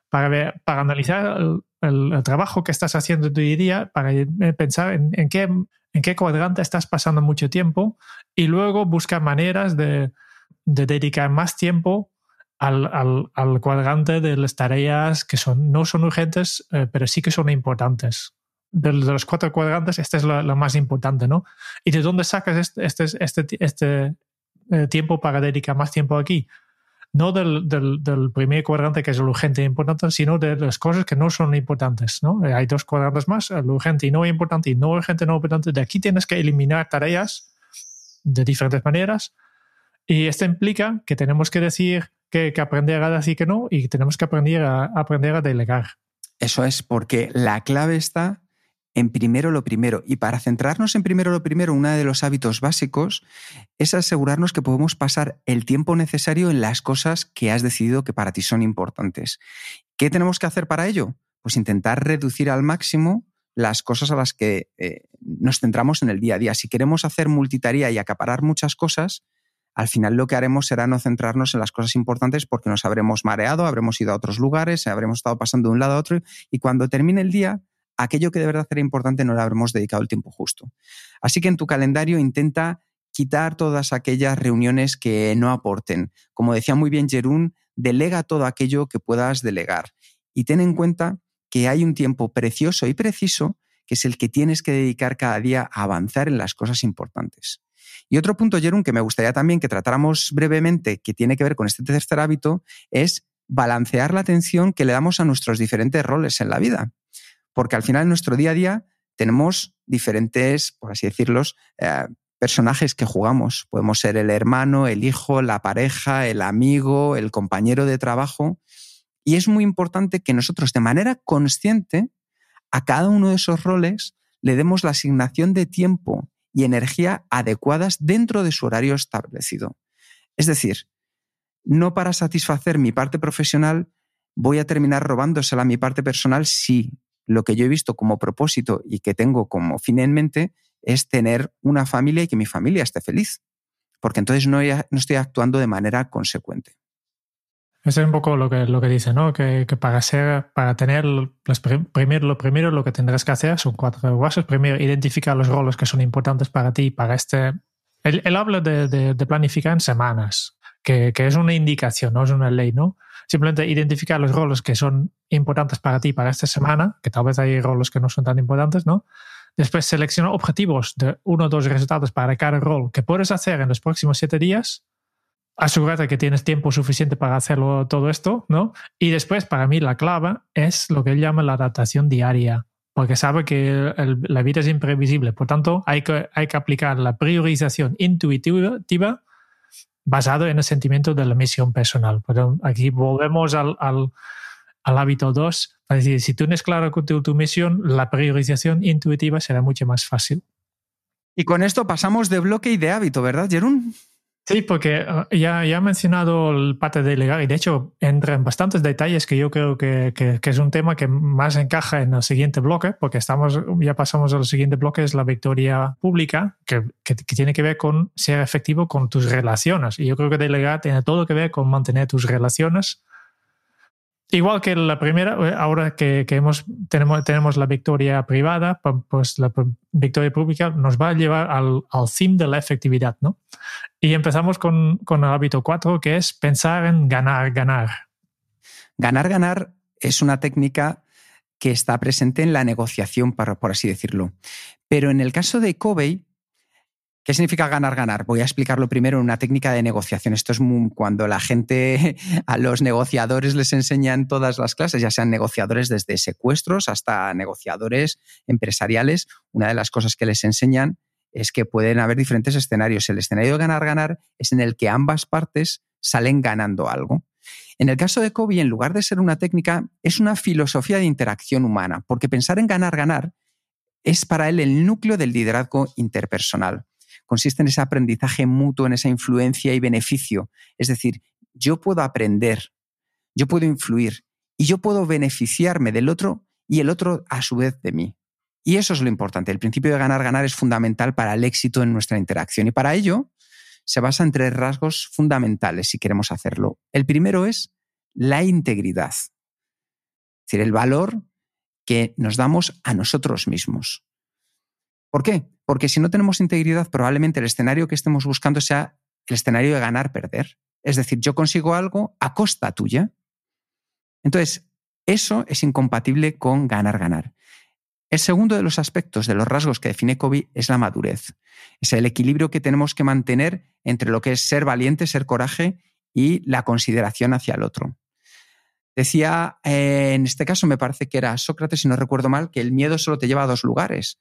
para, para analizar el, trabajo que estás haciendo tu día para eh, pensar en, qué, en qué cuadrante estás pasando mucho tiempo y luego buscar maneras de, de dedicar más tiempo al, al, al, cuadrante de las tareas que son, no son urgentes, eh, pero sí que son importantes de, los cuatro cuadrantes, este es lo, más importante, ¿no? ¿Y de dónde sacas este, este, este, este eh, tiempo para dedicar más tiempo aquí? No del, del, del, primer cuadrante, que es lo urgente e importante, sino de las cosas que no son importantes, ¿no? Eh, hay dos cuadrantes más, lo urgente y no importante, y no urgente no importante. De aquí tienes que eliminar tareas de diferentes maneras, y esto implica que tenemos que decir que, que aprender a decir que no y tenemos que aprender a, aprender a delegar. Eso es porque la clave está en primero lo primero. Y para centrarnos en primero lo primero, uno de los hábitos básicos es asegurarnos que podemos pasar el tiempo necesario en las cosas que has decidido que para ti son importantes. ¿Qué tenemos que hacer para ello? Pues intentar reducir al máximo las cosas a las que eh, nos centramos en el día a día. Si queremos hacer multitarea y acaparar muchas cosas, al final lo que haremos será no centrarnos en las cosas importantes porque nos habremos mareado, habremos ido a otros lugares, habremos estado pasando de un lado a otro y cuando termine el día aquello que de verdad era importante no le habremos dedicado el tiempo justo. Así que en tu calendario intenta quitar todas aquellas reuniones que no aporten. Como decía muy bien Jerún, delega todo aquello que puedas delegar. Y ten en cuenta que hay un tiempo precioso y preciso que es el que tienes que dedicar cada día a avanzar en las cosas importantes. Y otro punto, Jerún, que me gustaría también que tratáramos brevemente, que tiene que ver con este tercer hábito, es balancear la atención que le damos a nuestros diferentes roles en la vida porque al final en nuestro día a día tenemos diferentes, por así decirlo, eh, personajes que jugamos. Podemos ser el hermano, el hijo, la pareja, el amigo, el compañero de trabajo. Y es muy importante que nosotros de manera consciente a cada uno de esos roles le demos la asignación de tiempo y energía adecuadas dentro de su horario establecido. Es decir, no para satisfacer mi parte profesional voy a terminar robándosela a mi parte personal si lo que yo he visto como propósito y que tengo como fin en mente es tener una familia y que mi familia esté feliz. Porque entonces no, no estoy actuando de manera consecuente. Eso es un poco lo que, lo que dice, ¿no? Que, para ser, para tener los primero, lo primero lo que tendrás que hacer son cuatro pasos. Primero, identificar los roles que son importantes para ti, para este. Él, habla de, de, planificar en semanas, que, que, es una indicación, no es una ley, ¿no? Simplemente identificar los roles que son importantes para ti para esta semana, que tal vez hay roles que no son tan importantes, ¿no? Después selecciona objetivos de uno o dos resultados para cada rol que puedes hacer en los próximos siete días asegúrate que tienes tiempo suficiente para hacerlo todo esto, ¿no? Y después, para mí, la clave es lo que él llama la adaptación diaria, porque sabe que la vida es imprevisible. Por tanto, hay que, hay que aplicar la priorización intuitiva basado en el sentimiento de la misión personal. Pero aquí volvemos al, al, al hábito 2. Es decir, si tú tienes claro tu, tu misión, la priorización intuitiva será mucho más fácil. Y con esto pasamos de bloque y de hábito, ¿verdad, Jerún? Sí, porque ah, ya, ya he mencionado el parte de delegar y de hecho entra en bastantes detalles que yo creo que, que, es un tema que más encaja en el siguiente bloque, porque estamos, ya pasamos al siguiente bloque, es la victoria pública, que, que, tiene que ver con ser efectivo con tus relaciones. Y yo creo que delegar tiene todo que ver con mantener tus relaciones Igual que la primera, eh, ahora que, tenemos, la victoria privada, pues la victoria pública nos va a llevar al, al fin de la efectividad, ¿no? Y empezamos con, con el hábito 4, que es pensar en ganar, ganar. Ganar, ganar es una técnica que está presente en la negociación, por así decirlo. Pero en el caso de Covey, ¿Qué significa ganar, ganar? Voy a explicarlo primero en una técnica de negociación. Esto es cuando la gente, a los negociadores les enseñan todas las clases, ya sean negociadores desde secuestros hasta negociadores empresariales. Una de las cosas que les enseñan es que pueden haber diferentes escenarios. El escenario de ganar, ganar es en el que ambas partes salen ganando algo. En el caso de Kobe, en lugar de ser una técnica, es una filosofía de interacción humana, porque pensar en ganar, ganar es para él el núcleo del liderazgo interpersonal consiste en ese aprendizaje mutuo, en esa influencia y beneficio. Es decir, yo puedo aprender, yo puedo influir y yo puedo beneficiarme del otro y el otro a su vez de mí. Y eso es lo importante. El principio de ganar-ganar es fundamental para el éxito en nuestra interacción y para ello se basa en tres rasgos fundamentales si queremos hacerlo. El primero es la integridad, es decir, el valor que nos damos a nosotros mismos. ¿Por qué? Porque si no tenemos integridad, probablemente el escenario que estemos buscando sea el escenario de ganar-perder. Es decir, yo consigo algo a costa tuya. Entonces, eso es incompatible con ganar-ganar. El segundo de los aspectos, de los rasgos que define Kobe, es la madurez. Es el equilibrio que tenemos que mantener entre lo que es ser valiente, ser coraje y la consideración hacia el otro. Decía, eh, en este caso me parece que era Sócrates, si no recuerdo mal, que el miedo solo te lleva a dos lugares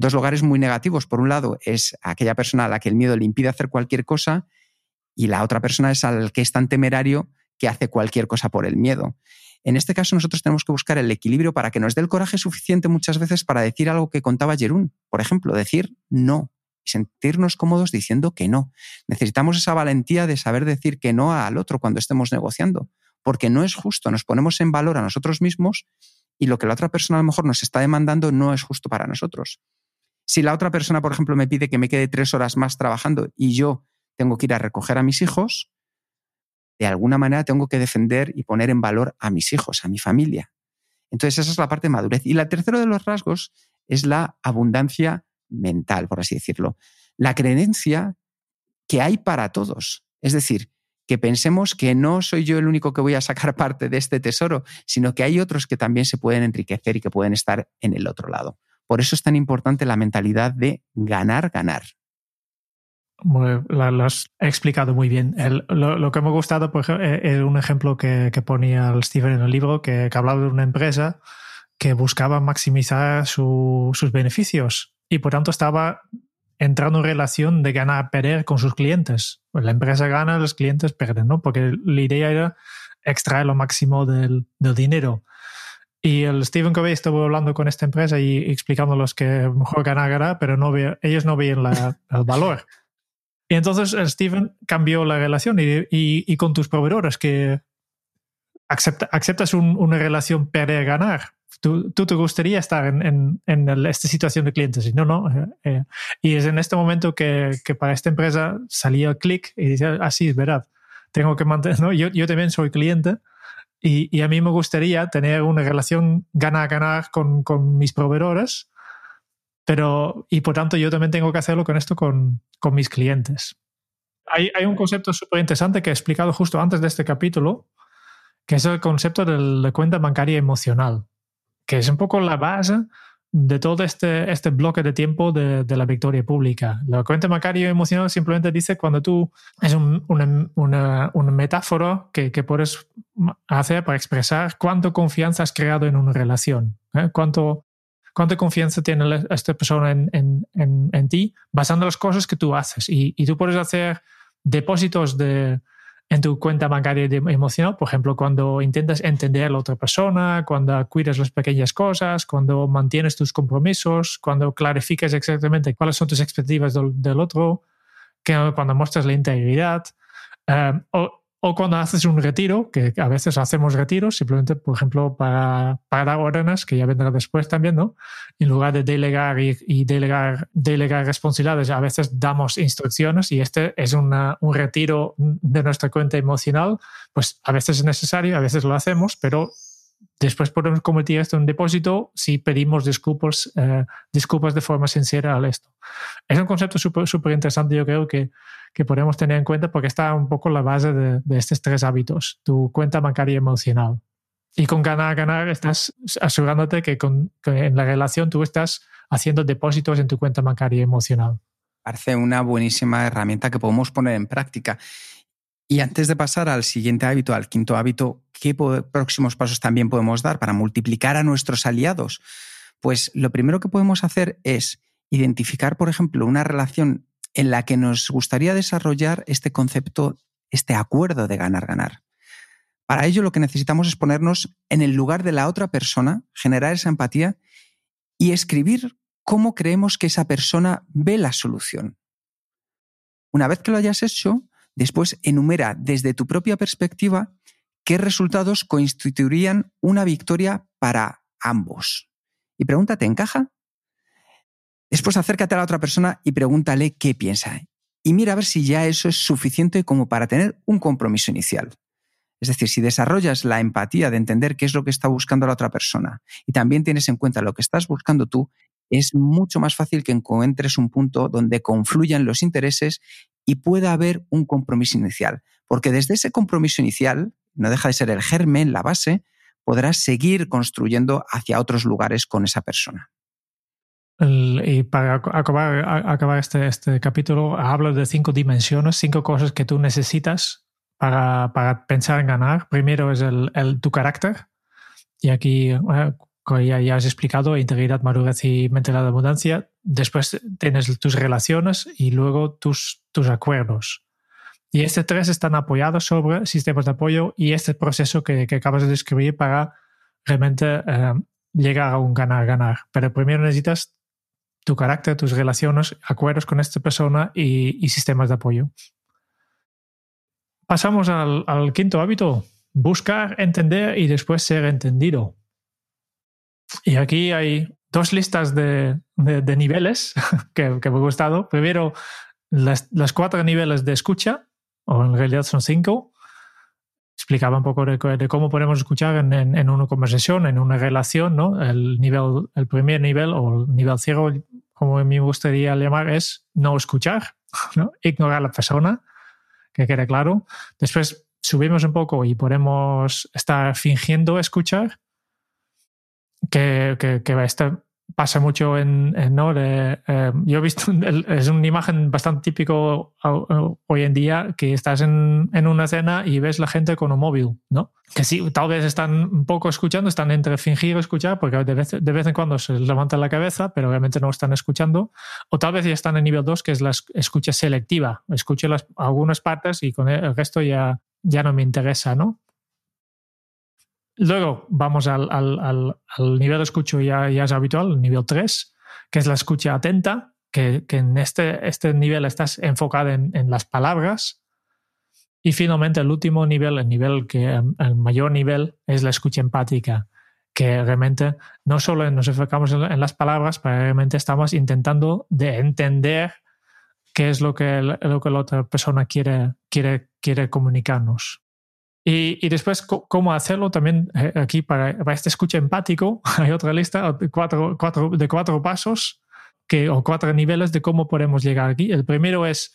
dos lugares muy negativos. Por un lado, es aquella persona a la que el miedo le impide hacer cualquier cosa y la otra persona es al que es tan temerario que hace cualquier cosa por el miedo. En este caso, nosotros tenemos que buscar el equilibrio para que nos dé el coraje suficiente muchas veces para decir algo que contaba Jerún. Por ejemplo, decir no y sentirnos cómodos diciendo que no. Necesitamos esa valentía de saber decir que no al otro cuando estemos negociando, porque no es justo. Nos ponemos en valor a nosotros mismos y lo que la otra persona a lo mejor nos está demandando no es justo para nosotros. Si la otra persona, por ejemplo, me pide que me quede tres horas más trabajando y yo tengo que ir a recoger a mis hijos, de alguna manera tengo que defender y poner en valor a mis hijos, a mi familia. Entonces, esa es la parte de madurez. Y la tercera de los rasgos es la abundancia mental, por así decirlo. La creencia que hay para todos. Es decir, que pensemos que no soy yo el único que voy a sacar parte de este tesoro, sino que hay otros que también se pueden enriquecer y que pueden estar en el otro lado. Por eso es tan importante la mentalidad de ganar, ganar. Lo, has explicado muy bien. lo, que me ha gustado, por es eh, un ejemplo que, ponía el Steven en el libro, que, hablaba de una empresa que buscaba maximizar sus beneficios y por tanto estaba entrando en relación de ganar-perder con sus clientes. Pues la empresa gana, los clientes pierden, ¿no? Porque la idea era extraer lo máximo del dinero. Y el Stephen Covey estuvo hablando con esta empresa y explicándoles que mejor ganar, ganar, pero no ellos no veían el valor. Y entonces el Steven cambió la relación y, y, con tus proveedores que acepta, aceptas una relación perder-ganar. Tú, tú, te gustaría estar en, en, en esta situación de clientes y no, no. Eh, eh. y es en este momento que, que para esta empresa salía el clic y dice, así ah, es verdad, tengo que mantener, ¿no? yo, yo también soy cliente y, a mí me gustaría tener una relación ganar-ganar con, con, mis proveedores, pero, y por tanto yo también tengo que hacerlo con esto con, con mis clientes. Hay, hay un concepto súper interesante que he explicado justo antes de este capítulo, que es el concepto de la cuenta bancaria emocional, que es un poco la base de todo este, este bloque de tiempo de, la victoria pública. La cuenta bancaria emocional simplemente dice cuando tú es un, una, una, una, metáfora que, que, puedes hacer para expresar cuánto confianza has creado en una relación, ¿eh? cuánto, cuánta confianza tiene esta persona en, en, en, en, ti basando las cosas que tú haces. Y, y tú puedes hacer depósitos de, en tu cuenta bancaria emocional, por ejemplo, cuando intentas entender a la otra persona, cuando cuidas las pequeñas cosas, cuando mantienes tus compromisos, cuando clarificas exactamente cuáles son tus expectativas del, del otro, cuando muestras la integridad, eh, o, o cuando haces un retiro, que a veces hacemos retiros simplemente, por ejemplo, para, para órdenes, que ya vendrá después también, ¿no? En lugar de delegar y, y delegar, delegar responsabilidades, a veces damos instrucciones y este es una, un retiro de nuestra cuenta emocional, pues a veces es necesario, a veces lo hacemos, pero después podemos convertir esto en depósito si pedimos disculpas, eh, disculpas de forma sincera al esto. Es un concepto súper interesante, yo creo que que podemos tener en cuenta porque está un poco la base de, de estos tres hábitos, tu cuenta bancaria emocional. Y con ganar, ganar, estás asegurándote que, con, que en la relación tú estás haciendo depósitos en tu cuenta bancaria emocional. Parece una buenísima herramienta que podemos poner en práctica. Y antes de pasar al siguiente hábito, al quinto hábito, ¿qué próximos pasos también podemos dar para multiplicar a nuestros aliados? Pues lo primero que podemos hacer es identificar, por ejemplo, una relación en la que nos gustaría desarrollar este concepto, este acuerdo de ganar-ganar. Para ello lo que necesitamos es ponernos en el lugar de la otra persona, generar esa empatía y escribir cómo creemos que esa persona ve la solución. Una vez que lo hayas hecho, después enumera desde tu propia perspectiva qué resultados constituirían una victoria para ambos. Y pregúntate, ¿encaja? Después acércate a la otra persona y pregúntale qué piensa. Y mira a ver si ya eso es suficiente como para tener un compromiso inicial. Es decir, si desarrollas la empatía de entender qué es lo que está buscando la otra persona y también tienes en cuenta lo que estás buscando tú, es mucho más fácil que encuentres un punto donde confluyan los intereses y pueda haber un compromiso inicial. Porque desde ese compromiso inicial, no deja de ser el germen, la base, podrás seguir construyendo hacia otros lugares con esa persona. El, y para acabar, este, este, capítulo, hablo de cinco dimensiones, cinco cosas que tú necesitas para, para pensar en ganar. Primero es el, tu carácter. Y aquí, eh, ya, has explicado, integridad, madurez y mentalidad de abundancia. Después tienes tus relaciones y luego tus, tus acuerdos. Y estos tres están apoyados sobre sistemas de apoyo y este proceso que, que acabas de describir para realmente eh, llegar a un ganar-ganar. Pero primero necesitas tu carácter, tus relaciones, acuerdos con esta persona y, sistemas de apoyo. Pasamos al, quinto hábito, buscar, entender y después ser entendido. Y aquí hay dos listas de, de, niveles que, que, me han gustado. Primero, las, cuatro niveles de escucha, o en realidad son cinco. Explicaba un poco de, cómo podemos escuchar en, una conversación, en una relación, ¿no? El, nivel, el primer nivel o el nivel cero como a mí me gustaría llamar, es no escuchar, ¿no? ignorar a la persona, que quede claro. Después subimos un poco y podemos estar fingiendo escuchar, que, que, que estar pasa mucho en, en. De, eh, yo he visto, es una imagen bastante típico hoy en día que estás en, en, una cena y ves la gente con un móvil, ¿no? Que sí, tal vez están un poco escuchando, están entre fingir escuchar, porque de vez, de vez en cuando se levantan la cabeza, pero obviamente no están escuchando, o tal vez ya están en nivel 2, que es la escucha selectiva, escucho las, algunas partes y con el resto ya, ya no me interesa, ¿no? Luego vamos al, al, al, nivel de escucha ya, ya, es habitual, el nivel 3, que es la escucha atenta, que, que en este, este, nivel estás enfocado en, en, las palabras. Y finalmente el último nivel, el nivel que el mayor nivel, es la escucha empática, que realmente no solo nos enfocamos en, en las palabras, pero realmente estamos intentando de entender qué es lo que, lo que la otra persona quiere, quiere, quiere comunicarnos. Y, y, después, cómo hacerlo también eh, aquí para, para, este escucha empático, hay otra lista cuatro, cuatro, de cuatro pasos que, o cuatro niveles de cómo podemos llegar aquí. El primero es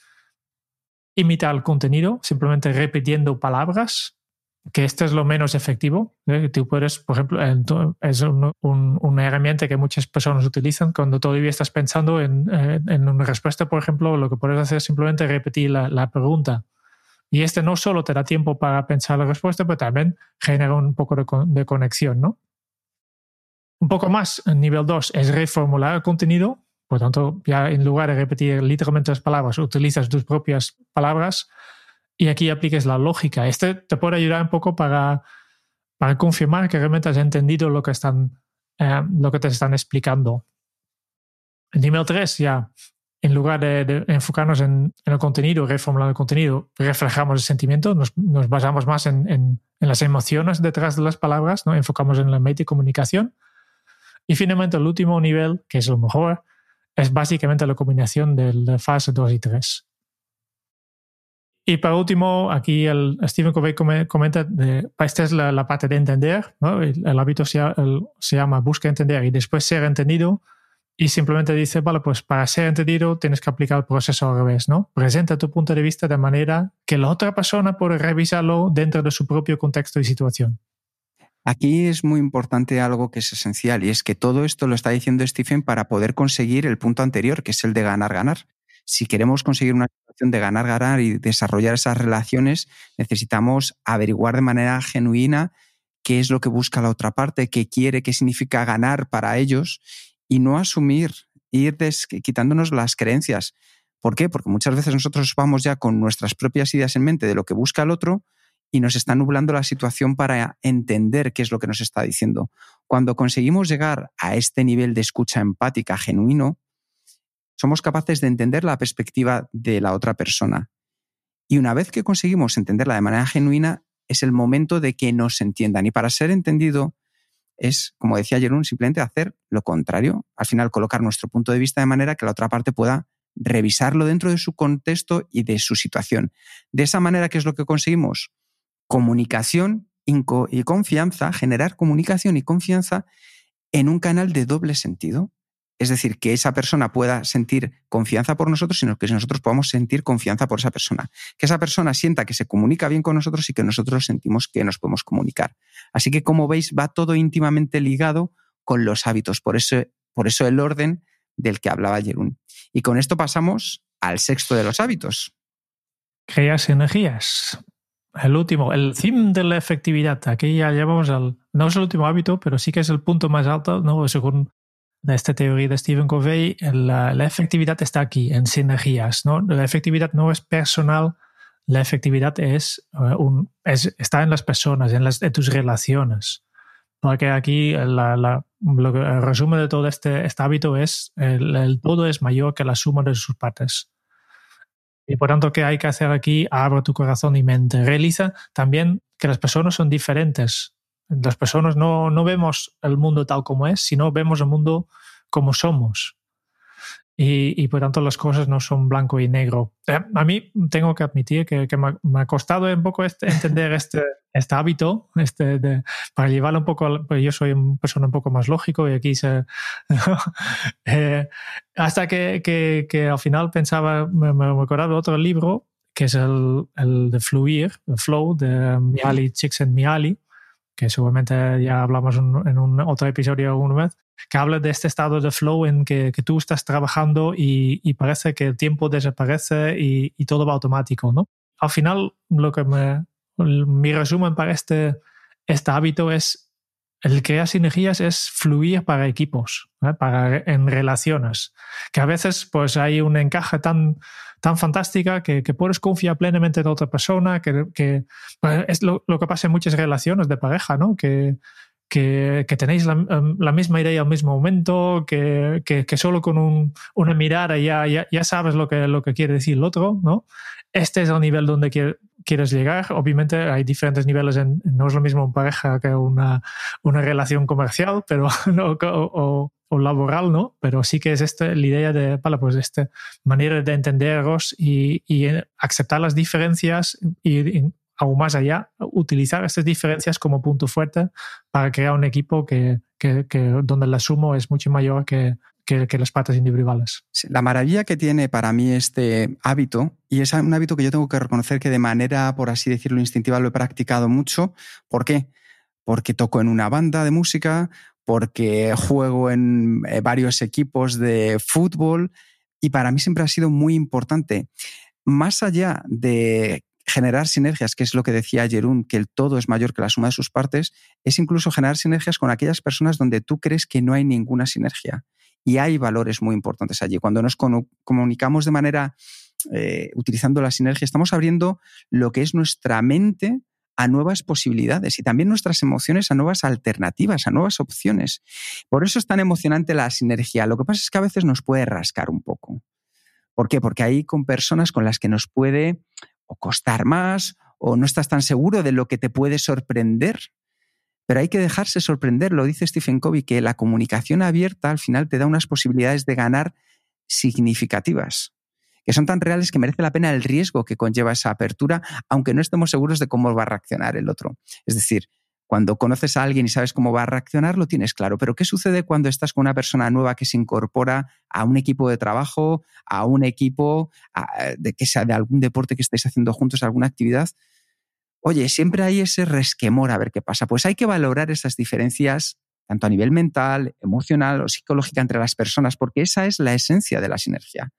imitar el contenido, simplemente repitiendo palabras. que este es lo menos efectivo. ¿eh? Tú puedes, por ejemplo, es una herramienta que muchas personas utilizan cuando todavía estás pensando en, eh, en, una respuesta, por ejemplo, lo que puedes hacer es simplemente repetir la, la, pregunta. Y este no solo te da tiempo para pensar la respuesta, pero también genera un poco de, de conexión, ¿no? Un poco más, nivel 2, es reformular el contenido. Por tanto, ya en lugar de repetir literalmente las palabras, utilizas tus propias palabras y aquí apliques la lógica. Este te puede ayudar un poco para, para confirmar que realmente has entendido lo que, están, eh, lo que te están explicando. En nivel 3 ya, en lugar de, enfocarnos en, el contenido, reformular el contenido, reflejamos el sentimiento, nos, basamos más en, en, las emociones detrás de las palabras, ¿no? enfocamos en la comunicación. Y finalmente el último nivel, que es lo mejor, es básicamente la combinación de la fase 2 y 3. Y para último, aquí el Stephen Covey comenta, de, esta es la, parte de entender, el, hábito se, se, llama busca entender y después ser entendido. Y simplemente dice, vale, pues para ser entendido tienes que aplicar el proceso al revés, ¿no? Presenta tu punto de vista de manera que la otra persona puede revisarlo dentro de su propio contexto y situación. Aquí es muy importante algo que es esencial y es que todo esto lo está diciendo Stephen para poder conseguir el punto anterior, que es el de ganar-ganar. Si queremos conseguir una situación de ganar-ganar y desarrollar esas relaciones, necesitamos averiguar de manera genuina qué es lo que busca la otra parte, qué quiere, qué significa ganar para ellos y no asumir, ir quitándonos las creencias. ¿Por qué? Porque muchas veces nosotros vamos ya con nuestras propias ideas en mente de lo que busca el otro y nos está nublando la situación para entender qué es lo que nos está diciendo. Cuando conseguimos llegar a este nivel de escucha empática genuino, somos capaces de entender la perspectiva de la otra persona. Y una vez que conseguimos entenderla de manera genuina, es el momento de que nos entiendan. Y para ser entendido es, como decía Jerón, simplemente hacer lo contrario. Al final, colocar nuestro punto de vista de manera que la otra parte pueda revisarlo dentro de su contexto y de su situación. De esa manera, ¿qué es lo que conseguimos? comunicación y confianza, generar comunicación y confianza en un canal de doble sentido. Es decir, que esa persona pueda sentir confianza por nosotros, sino que nosotros podamos sentir confianza por esa persona. Que esa persona sienta que se comunica bien con nosotros y que nosotros sentimos que nos podemos comunicar. Así que, como veis, va todo íntimamente ligado con los hábitos. Por eso, por eso el orden del que hablaba Jerún. Y con esto pasamos al sexto de los hábitos. Creas energías. El último, el theme de la efectividad. Aquí ya llevamos al. No es el último hábito, pero sí que es el punto más alto, ¿no? Según esta teoría de Stephen Covey, la, efectividad está aquí, en sinergias, ¿no? La efectividad no es personal, la efectividad es, eh, un, es está en las personas, en, las, tus relaciones. Porque aquí la, la, lo que, el resumen de todo este, este hábito es el, el todo es mayor que la suma de sus partes. Y por tanto, ¿qué hay que hacer aquí? Abre tu corazón y mente. Realiza también que las personas son diferentes. Las personas no, no vemos el mundo tal como es, sino vemos el mundo como somos y, y, por tanto las cosas no son blanco y negro. Eh, a mí tengo que admitir que, que me, ha costado un poco este, entender este, este hábito, este de, para llevarlo un poco, pues yo soy una persona un poco más lógico y aquí se... eh, hasta que, que, que, al final pensaba, me, me acordaba de otro libro que es el, el de Fluir, el Flow, de Miali, Csikszentmihalyi, que seguramente ya hablamos en un otro episodio alguna vez, que habla de este estado de flow en que, que tú estás trabajando y, y, parece que el tiempo desaparece y, y, todo va automático, ¿no? Al final, lo que me, mi resumen para este, este hábito es el crear sinergias es fluir para equipos, ¿eh? para en relaciones, que a veces pues hay un encaje tan, tan fantástica que, que puedes confiar plenamente en otra persona, que, que es lo, lo, que pasa en muchas relaciones de pareja, ¿no? Que, que, que tenéis la, la, misma idea al mismo momento, que, que, que solo con un, una mirada ya, ya, ya, sabes lo que, lo que quiere decir el otro, ¿no? Este es el nivel donde quieres llegar. Obviamente hay diferentes niveles, en, no es lo mismo una pareja que una, una relación comercial pero, no, o, o, laboral, ¿no? Pero sí que es este, la idea de, vale, pues esta manera de entenderos y, y aceptar las diferencias y, y aún más allá, utilizar estas diferencias como punto fuerte para crear un equipo que, que, que donde la sumo es mucho mayor que, que, las partes individuales. la maravilla que tiene para mí este hábito, y es un hábito que yo tengo que reconocer que de manera, por así decirlo, instintiva lo he practicado mucho. ¿Por qué? Porque toco en una banda de música, porque juego en eh, varios equipos de fútbol y para mí siempre ha sido muy importante. Más allá de generar sinergias, que es lo que decía Jerún, que el todo es mayor que la suma de sus partes, es incluso generar sinergias con aquellas personas donde tú crees que no hay ninguna sinergia. Y hay valores muy importantes allí. Cuando nos comunicamos de manera eh, utilizando la sinergia, estamos abriendo lo que es nuestra mente a nuevas posibilidades y también nuestras emociones a nuevas alternativas, a nuevas opciones. Por eso es tan emocionante la sinergia. Lo que pasa es que a veces nos puede rascar un poco. ¿Por qué? Porque hay con personas con las que nos puede o costar más o no estás tan seguro de lo que te puede sorprender. Pero hay que dejarse sorprender, lo dice Stephen Covey, que la comunicación abierta al final te da unas posibilidades de ganar significativas que son tan reales que merece la pena el riesgo que conlleva esa apertura, aunque no estemos seguros de cómo va a reaccionar el otro. Es decir, cuando conoces a alguien y sabes cómo va a reaccionar, lo tienes claro. Pero ¿qué sucede cuando estás con una persona nueva que se incorpora a un equipo de trabajo, a un equipo de que sea de algún deporte que estéis haciendo juntos, alguna actividad? Oye, siempre hay ese resquemor a ver qué pasa. Pues hay que valorar esas diferencias tanto a nivel mental, emocional o psicológica entre las personas, porque esa es la esencia de la sinergia.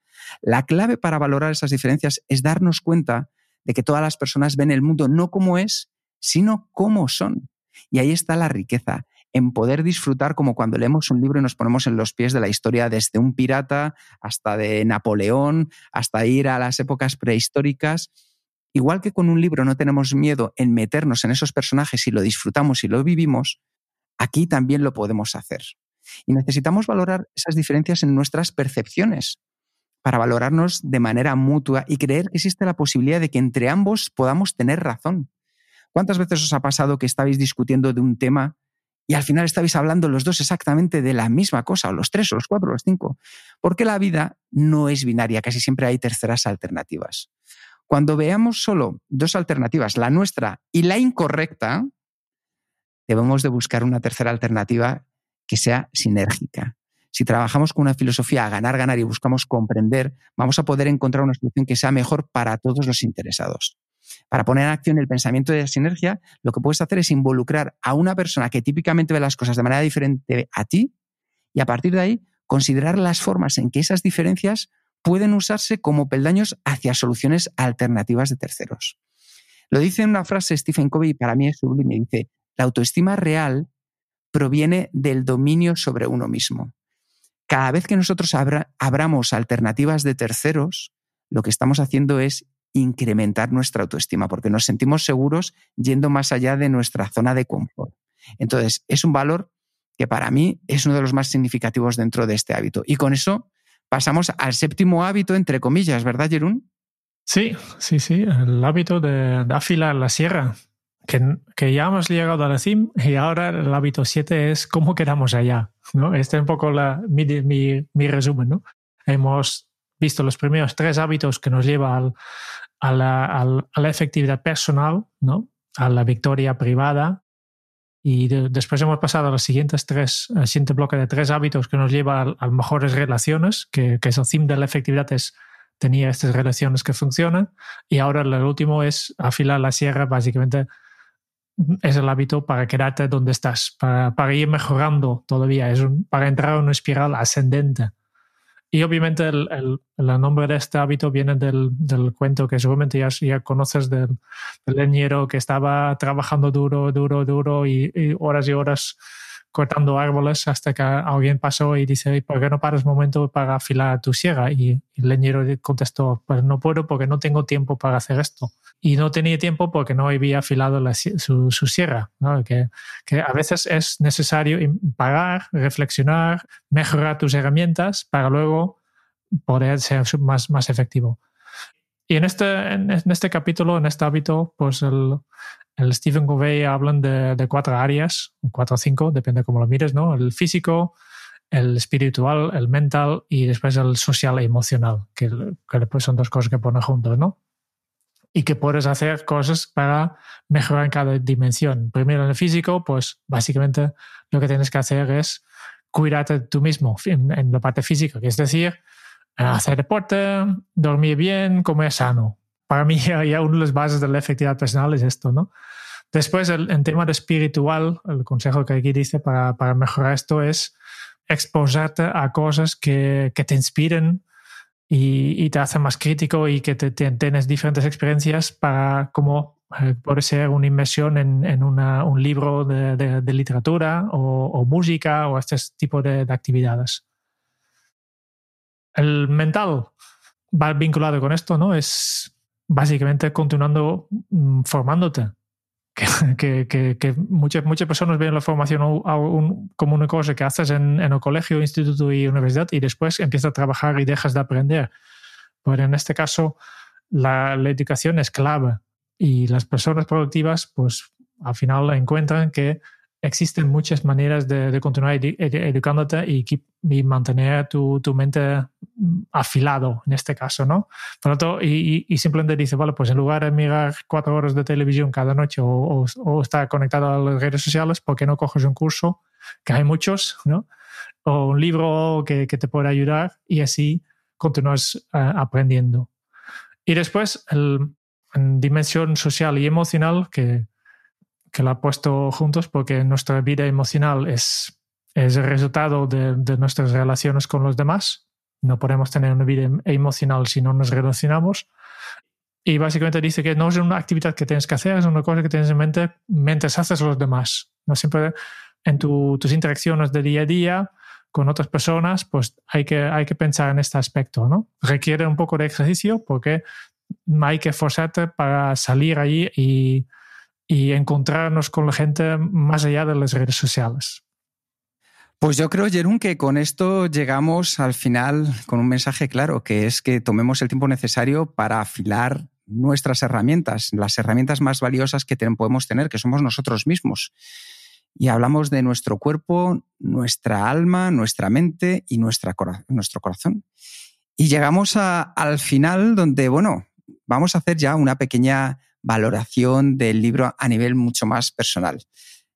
La clave para valorar esas diferencias es darnos cuenta de que todas las personas ven el mundo no como es, sino como son. Y ahí está la riqueza, en poder disfrutar como cuando leemos un libro y nos ponemos en los pies de la historia desde un pirata hasta de Napoleón, hasta ir a las épocas prehistóricas. Igual que con un libro no tenemos miedo en meternos en esos personajes y lo disfrutamos y lo vivimos, aquí también lo podemos hacer. Y necesitamos valorar esas diferencias en nuestras percepciones, para valorarnos de manera mutua y creer que existe la posibilidad de que entre ambos podamos tener razón. ¿Cuántas veces os ha pasado que estabais discutiendo de un tema y al final estabais hablando los dos exactamente de la misma cosa, o los tres, o los cuatro, o los cinco? Porque la vida no es binaria, casi siempre hay terceras alternativas. Cuando veamos solo dos alternativas, la nuestra y la incorrecta, debemos de buscar una tercera alternativa que sea sinérgica, si trabajamos con una filosofía a ganar, ganar y buscamos comprender, vamos a poder encontrar una solución que sea mejor para todos los interesados. Para poner en acción el pensamiento de sinergia, lo que puedes hacer es involucrar a una persona que típicamente ve las cosas de manera diferente a ti y a partir de ahí considerar las formas en que esas diferencias pueden usarse como peldaños hacia soluciones alternativas de terceros. Lo dice en una frase Stephen Covey y para mí es sublime. Dice, la autoestima real proviene del dominio sobre uno mismo cada vez que nosotros abramos alternativas de terceros, lo que estamos haciendo es incrementar nuestra autoestima, porque nos sentimos seguros yendo más allá de nuestra zona de confort. Entonces, es un valor que para mí es uno de los más significativos dentro de este hábito. Y con eso pasamos al séptimo hábito, entre comillas, ¿verdad, Jerún? Sí, sí, sí, el hábito de, de afilar la sierra que, ya hemos llegado a la CIM y ahora el hábito 7 es cómo quedamos allá. ¿no? Este es un poco la, mi, mi, resumen. ¿no? Hemos visto los primeros tres hábitos que nos llevan a, la, a, la, efectividad personal, ¿no? a la victoria privada. Y después hemos pasado a los siguientes tres, al siguiente bloque de tres hábitos que nos lleva a, mejores relaciones, que, que es el CIM de la efectividad, es tenía estas relaciones que funcionan. Y ahora el último es afilar la sierra, básicamente es el hábito para quedarte donde estás, para, para ir mejorando todavía, es para entrar en una espiral ascendente. Y obviamente el, el, el, nombre de este hábito viene del, del cuento que seguramente ya, ya conoces del, del, leñero que estaba trabajando duro, duro, duro y, y, horas y horas cortando árboles hasta que alguien pasó y dice, ¿por qué no paras un momento para afilar tu sierra? Y el leñero contestó, pues no puedo porque no tengo tiempo para hacer esto y no tenía tiempo porque no había afilado su, sierra. Que, que, a veces es necesario pagar, reflexionar, mejorar tus herramientas para luego poder ser más, más efectivo. Y en este, en este capítulo, en este hábito, pues el, el Stephen Covey hablan de, de, cuatro áreas, cuatro o cinco, depende de cómo lo mires, ¿no? El físico, el espiritual, el mental y después el social e emocional, que, que son dos cosas que pone juntos, ¿no? Y que puedes hacer cosas para mejorar en cada dimensión. Primero en el físico, pues básicamente lo que tienes que hacer es cuidarte tú mismo en, en la parte física, que es decir, hacer deporte, dormir bien, comer sano. Para mí, ya una de las bases de la efectividad personal es esto, ¿no? Después, el, en tema de espiritual, el consejo que aquí dice para, para mejorar esto es exposarte a cosas que, que te inspiren y, te hacen más crítico y que te, tienes diferentes experiencias para como eh, puede ser una inmersión en, un libro de, literatura o, o, música o este tipo de, de actividades. El mental va vinculado con esto, ¿no? Es básicamente continuando mm, formándote que, que, que, muchas, muchas personas ven la formación un, como una cosa que haces en, en, el colegio, instituto y universidad y después empiezas a trabajar y dejas de aprender. Pero en este caso, la, la educación es clave y las personas productivas, pues al final encuentran que existen muchas maneras de, de continuar edu educándote y, y mantener tu, tu, mente afilado en este caso, ¿no? Por lo tanto, y, y, simplemente dice, vale, pues en lugar de mirar cuatro horas de televisión cada noche o, o, o, estar conectado a las redes sociales, ¿por qué no coges un curso? Que hay muchos, ¿no? O un libro que, que te pueda ayudar y así continúas uh, aprendiendo. Y después, el, en dimensión social y emocional, que que la ha puesto juntos porque nuestra vida emocional es, es el resultado de, de, nuestras relaciones con los demás. No podemos tener una vida em, emocional si no nos relacionamos. Y básicamente dice que no es una actividad que tienes que hacer, es una cosa que tienes en mente mientras haces los demás. No siempre en tu, tus interacciones de día a día con otras personas, pues hay que, hay que pensar en este aspecto. ¿no? Requiere un poco de ejercicio porque hay que esforzarte para salir allí y y encontrarnos con la gente más allá de las redes sociales. Pues yo creo, Jerún, que con esto llegamos al final con un mensaje claro, que es que tomemos el tiempo necesario para afilar nuestras herramientas, las herramientas más valiosas que podemos tener, que somos nosotros mismos. Y hablamos de nuestro cuerpo, nuestra alma, nuestra mente y nuestra nuestro corazón. Y llegamos al final donde, bueno, vamos a hacer ya una pequeña valoración del libro a nivel mucho más personal.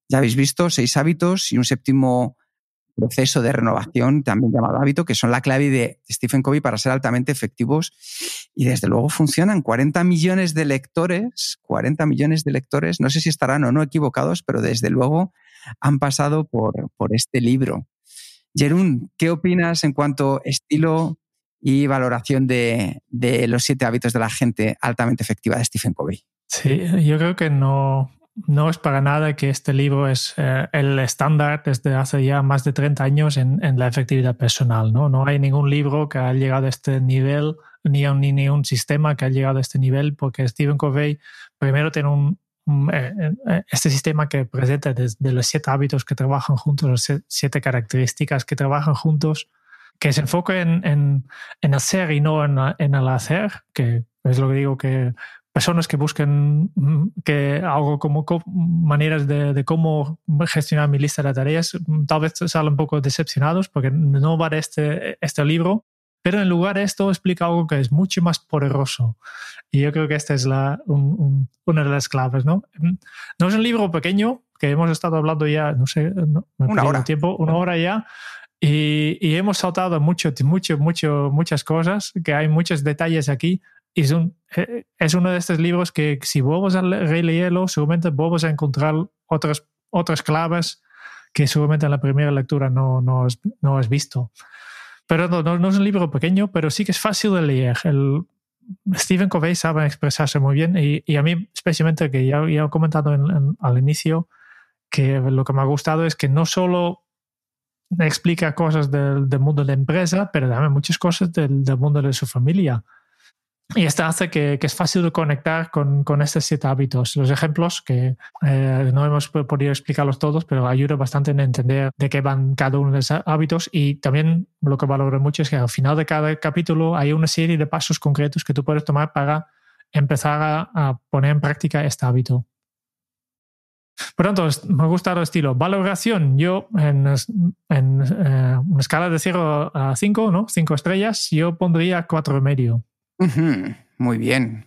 Ya habéis visto seis hábitos y un séptimo proceso de renovación, también llamado hábito, que son la clave de Stephen Covey para ser altamente efectivos y desde luego funcionan. 40 millones de lectores, 40 millones de lectores, no sé si estarán o no equivocados, pero desde luego han pasado por, por este libro. Jerún, ¿qué opinas en cuanto a estilo y valoración de, de los siete hábitos de la gente altamente efectiva de Stephen Covey? Sí, yo creo que no, no es para nada que este libro es eh, el estándar desde hace ya más de 30 años en, en, la efectividad personal. ¿no? no hay ningún libro que haya llegado a este nivel, ni, ni, ni un sistema que haya llegado a este nivel, porque Stephen Covey primero tiene un, un eh, eh este sistema que presenta desde los siete hábitos que trabajan juntos, las siete características que trabajan juntos, que se enfoca en, en, en hacer y no en, en el hacer, que es lo que digo que personas que busquen mm, que algo como maneras de, de, cómo gestionar mi lista de tareas, mm, tal vez salen un poco decepcionados porque no va de este, este libro, pero en lugar de esto explica algo que es mucho más poderoso. Y yo creo que esta es la, un, un, una de las claves, ¿no? No es un libro pequeño, que hemos estado hablando ya, no sé, no, una hora. Tiempo, una hora ya. Y, y, hemos saltado mucho, mucho, mucho, muchas cosas, que hay muchos detalles aquí es, un, eh, es uno de estos libros que si vuelves a releerlo, seguramente vuelves a encontrar otras, otras claves que seguramente en la primera lectura no, no, has, no has visto. Pero no, no, no, es un libro pequeño, pero sí que es fácil de leer. El, Stephen Covey sabe expresarse muy bien y, y a mí especialmente, que ya, ya he comentado en, en, al inicio, que lo que me ha gustado es que no solo explica cosas del, del mundo de la empresa, pero también muchas cosas del, del mundo de su familia. Y esto hace que, es fácil conectar con, estos siete hábitos. Los ejemplos, que eh, no hemos podido explicarlos todos, pero ayuda bastante en entender de qué van cada uno de esos hábitos. Y también lo que valoro mucho es que al final de cada capítulo hay una serie de pasos concretos que tú puedes tomar para empezar a, poner en práctica este hábito. Por tanto, me gusta el estilo. Valoración, yo en, en eh, una escala de 0 a 5, ¿no? 5 estrellas, yo pondría 4,5. Muy bien.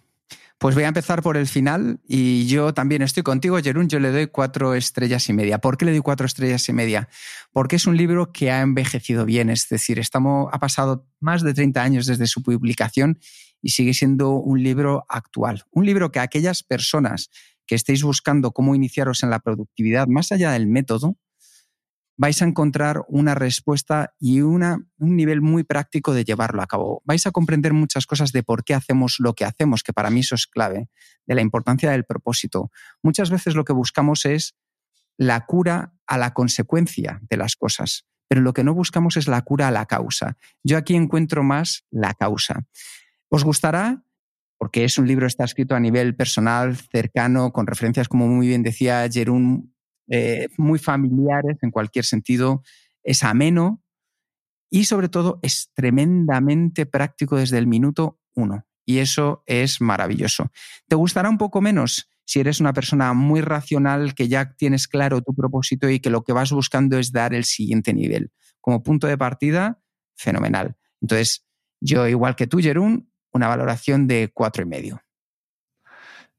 Pues voy a empezar por el final y yo también estoy contigo, Jerún. Yo le doy cuatro estrellas y media. ¿Por qué le doy cuatro estrellas y media? Porque es un libro que ha envejecido bien, es decir, ha pasado más de 30 años desde su publicación y sigue siendo un libro actual. Un libro que aquellas personas que estéis buscando cómo iniciaros en la productividad, más allá del método, vais a encontrar una respuesta y una, un nivel muy práctico de llevarlo a cabo. Vais a comprender muchas cosas de por qué hacemos lo que hacemos, que para mí eso es clave, de la importancia del propósito. Muchas veces lo que buscamos es la cura a la consecuencia de las cosas, pero lo que no buscamos es la cura a la causa. Yo aquí encuentro más la causa. ¿Os gustará? Porque es un libro, está escrito a nivel personal, cercano, con referencias, como muy bien decía Jerún, eh, muy familiares en cualquier sentido, es ameno y sobre todo es tremendamente práctico desde el minuto uno. Y eso es maravilloso. ¿Te gustará un poco menos? Si eres una persona muy racional, que ya tienes claro tu propósito y que lo que vas buscando es dar el siguiente nivel. Como punto de partida, fenomenal. Entonces, yo, igual que tú, Jerún, una valoración de cuatro y medio.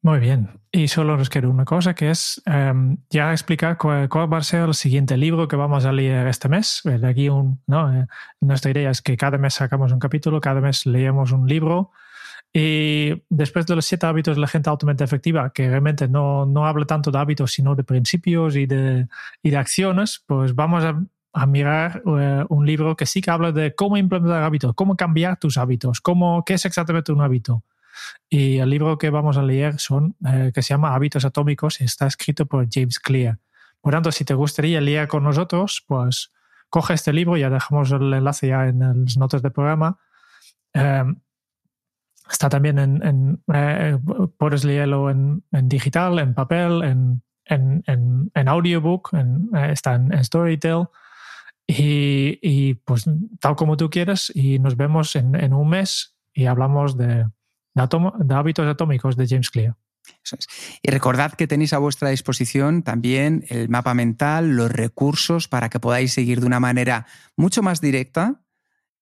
Muy bien. Y solo nos queda una cosa que es um, ya explicar cuál, cuál, va a ser el siguiente libro que vamos a leer este mes. Eh, de aquí un, ¿no? Eh, nuestra idea es que cada mes sacamos un capítulo, cada mes leemos un libro. Y después de los siete hábitos de la gente altamente efectiva, que realmente no, no habla tanto de hábitos, sino de principios y de, y de acciones, pues vamos a, a mirar uh, un libro que sí que habla de cómo implementar hábitos, cómo cambiar tus hábitos, cómo, qué es exactamente un hábito. Y el libro que vamos a leer son, eh, que se llama Hábitos Atómicos y está escrito por James Clear. Por tanto, si te gustaría leer con nosotros, pues coge este libro, ya dejamos el enlace ya en las notas del programa. Eh, está también en, en eh, puedes leerlo en, en, digital, en papel, en, en audiobook, está en, Storytel. Y, y, pues tal como tú quieras y nos vemos en un mes y hablamos de, de, hábitos atómicos de James Clear. Y recordad que tenéis a vuestra disposición también el mapa mental, los recursos para que podáis seguir de una manera mucho más directa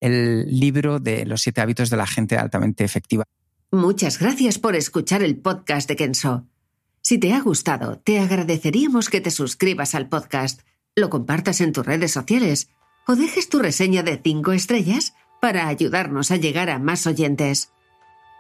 el libro de los siete hábitos de la gente altamente efectiva. Muchas gracias por escuchar el podcast de Kenso. Si te ha gustado, te agradeceríamos que te suscribas al podcast, lo compartas en tus redes sociales o dejes tu reseña de cinco estrellas para ayudarnos a llegar a más oyentes.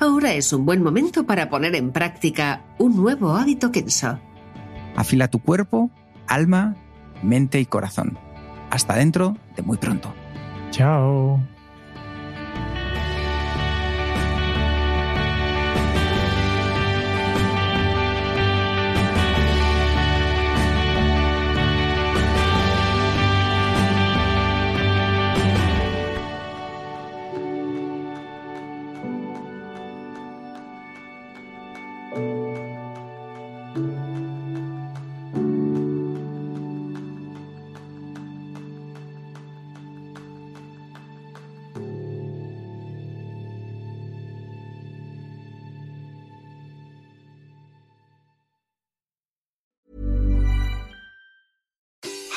Ahora es un buen momento para poner en práctica un nuevo hábito Kenso. Afila tu cuerpo, alma, mente y corazón. Hasta dentro de muy pronto. Chao.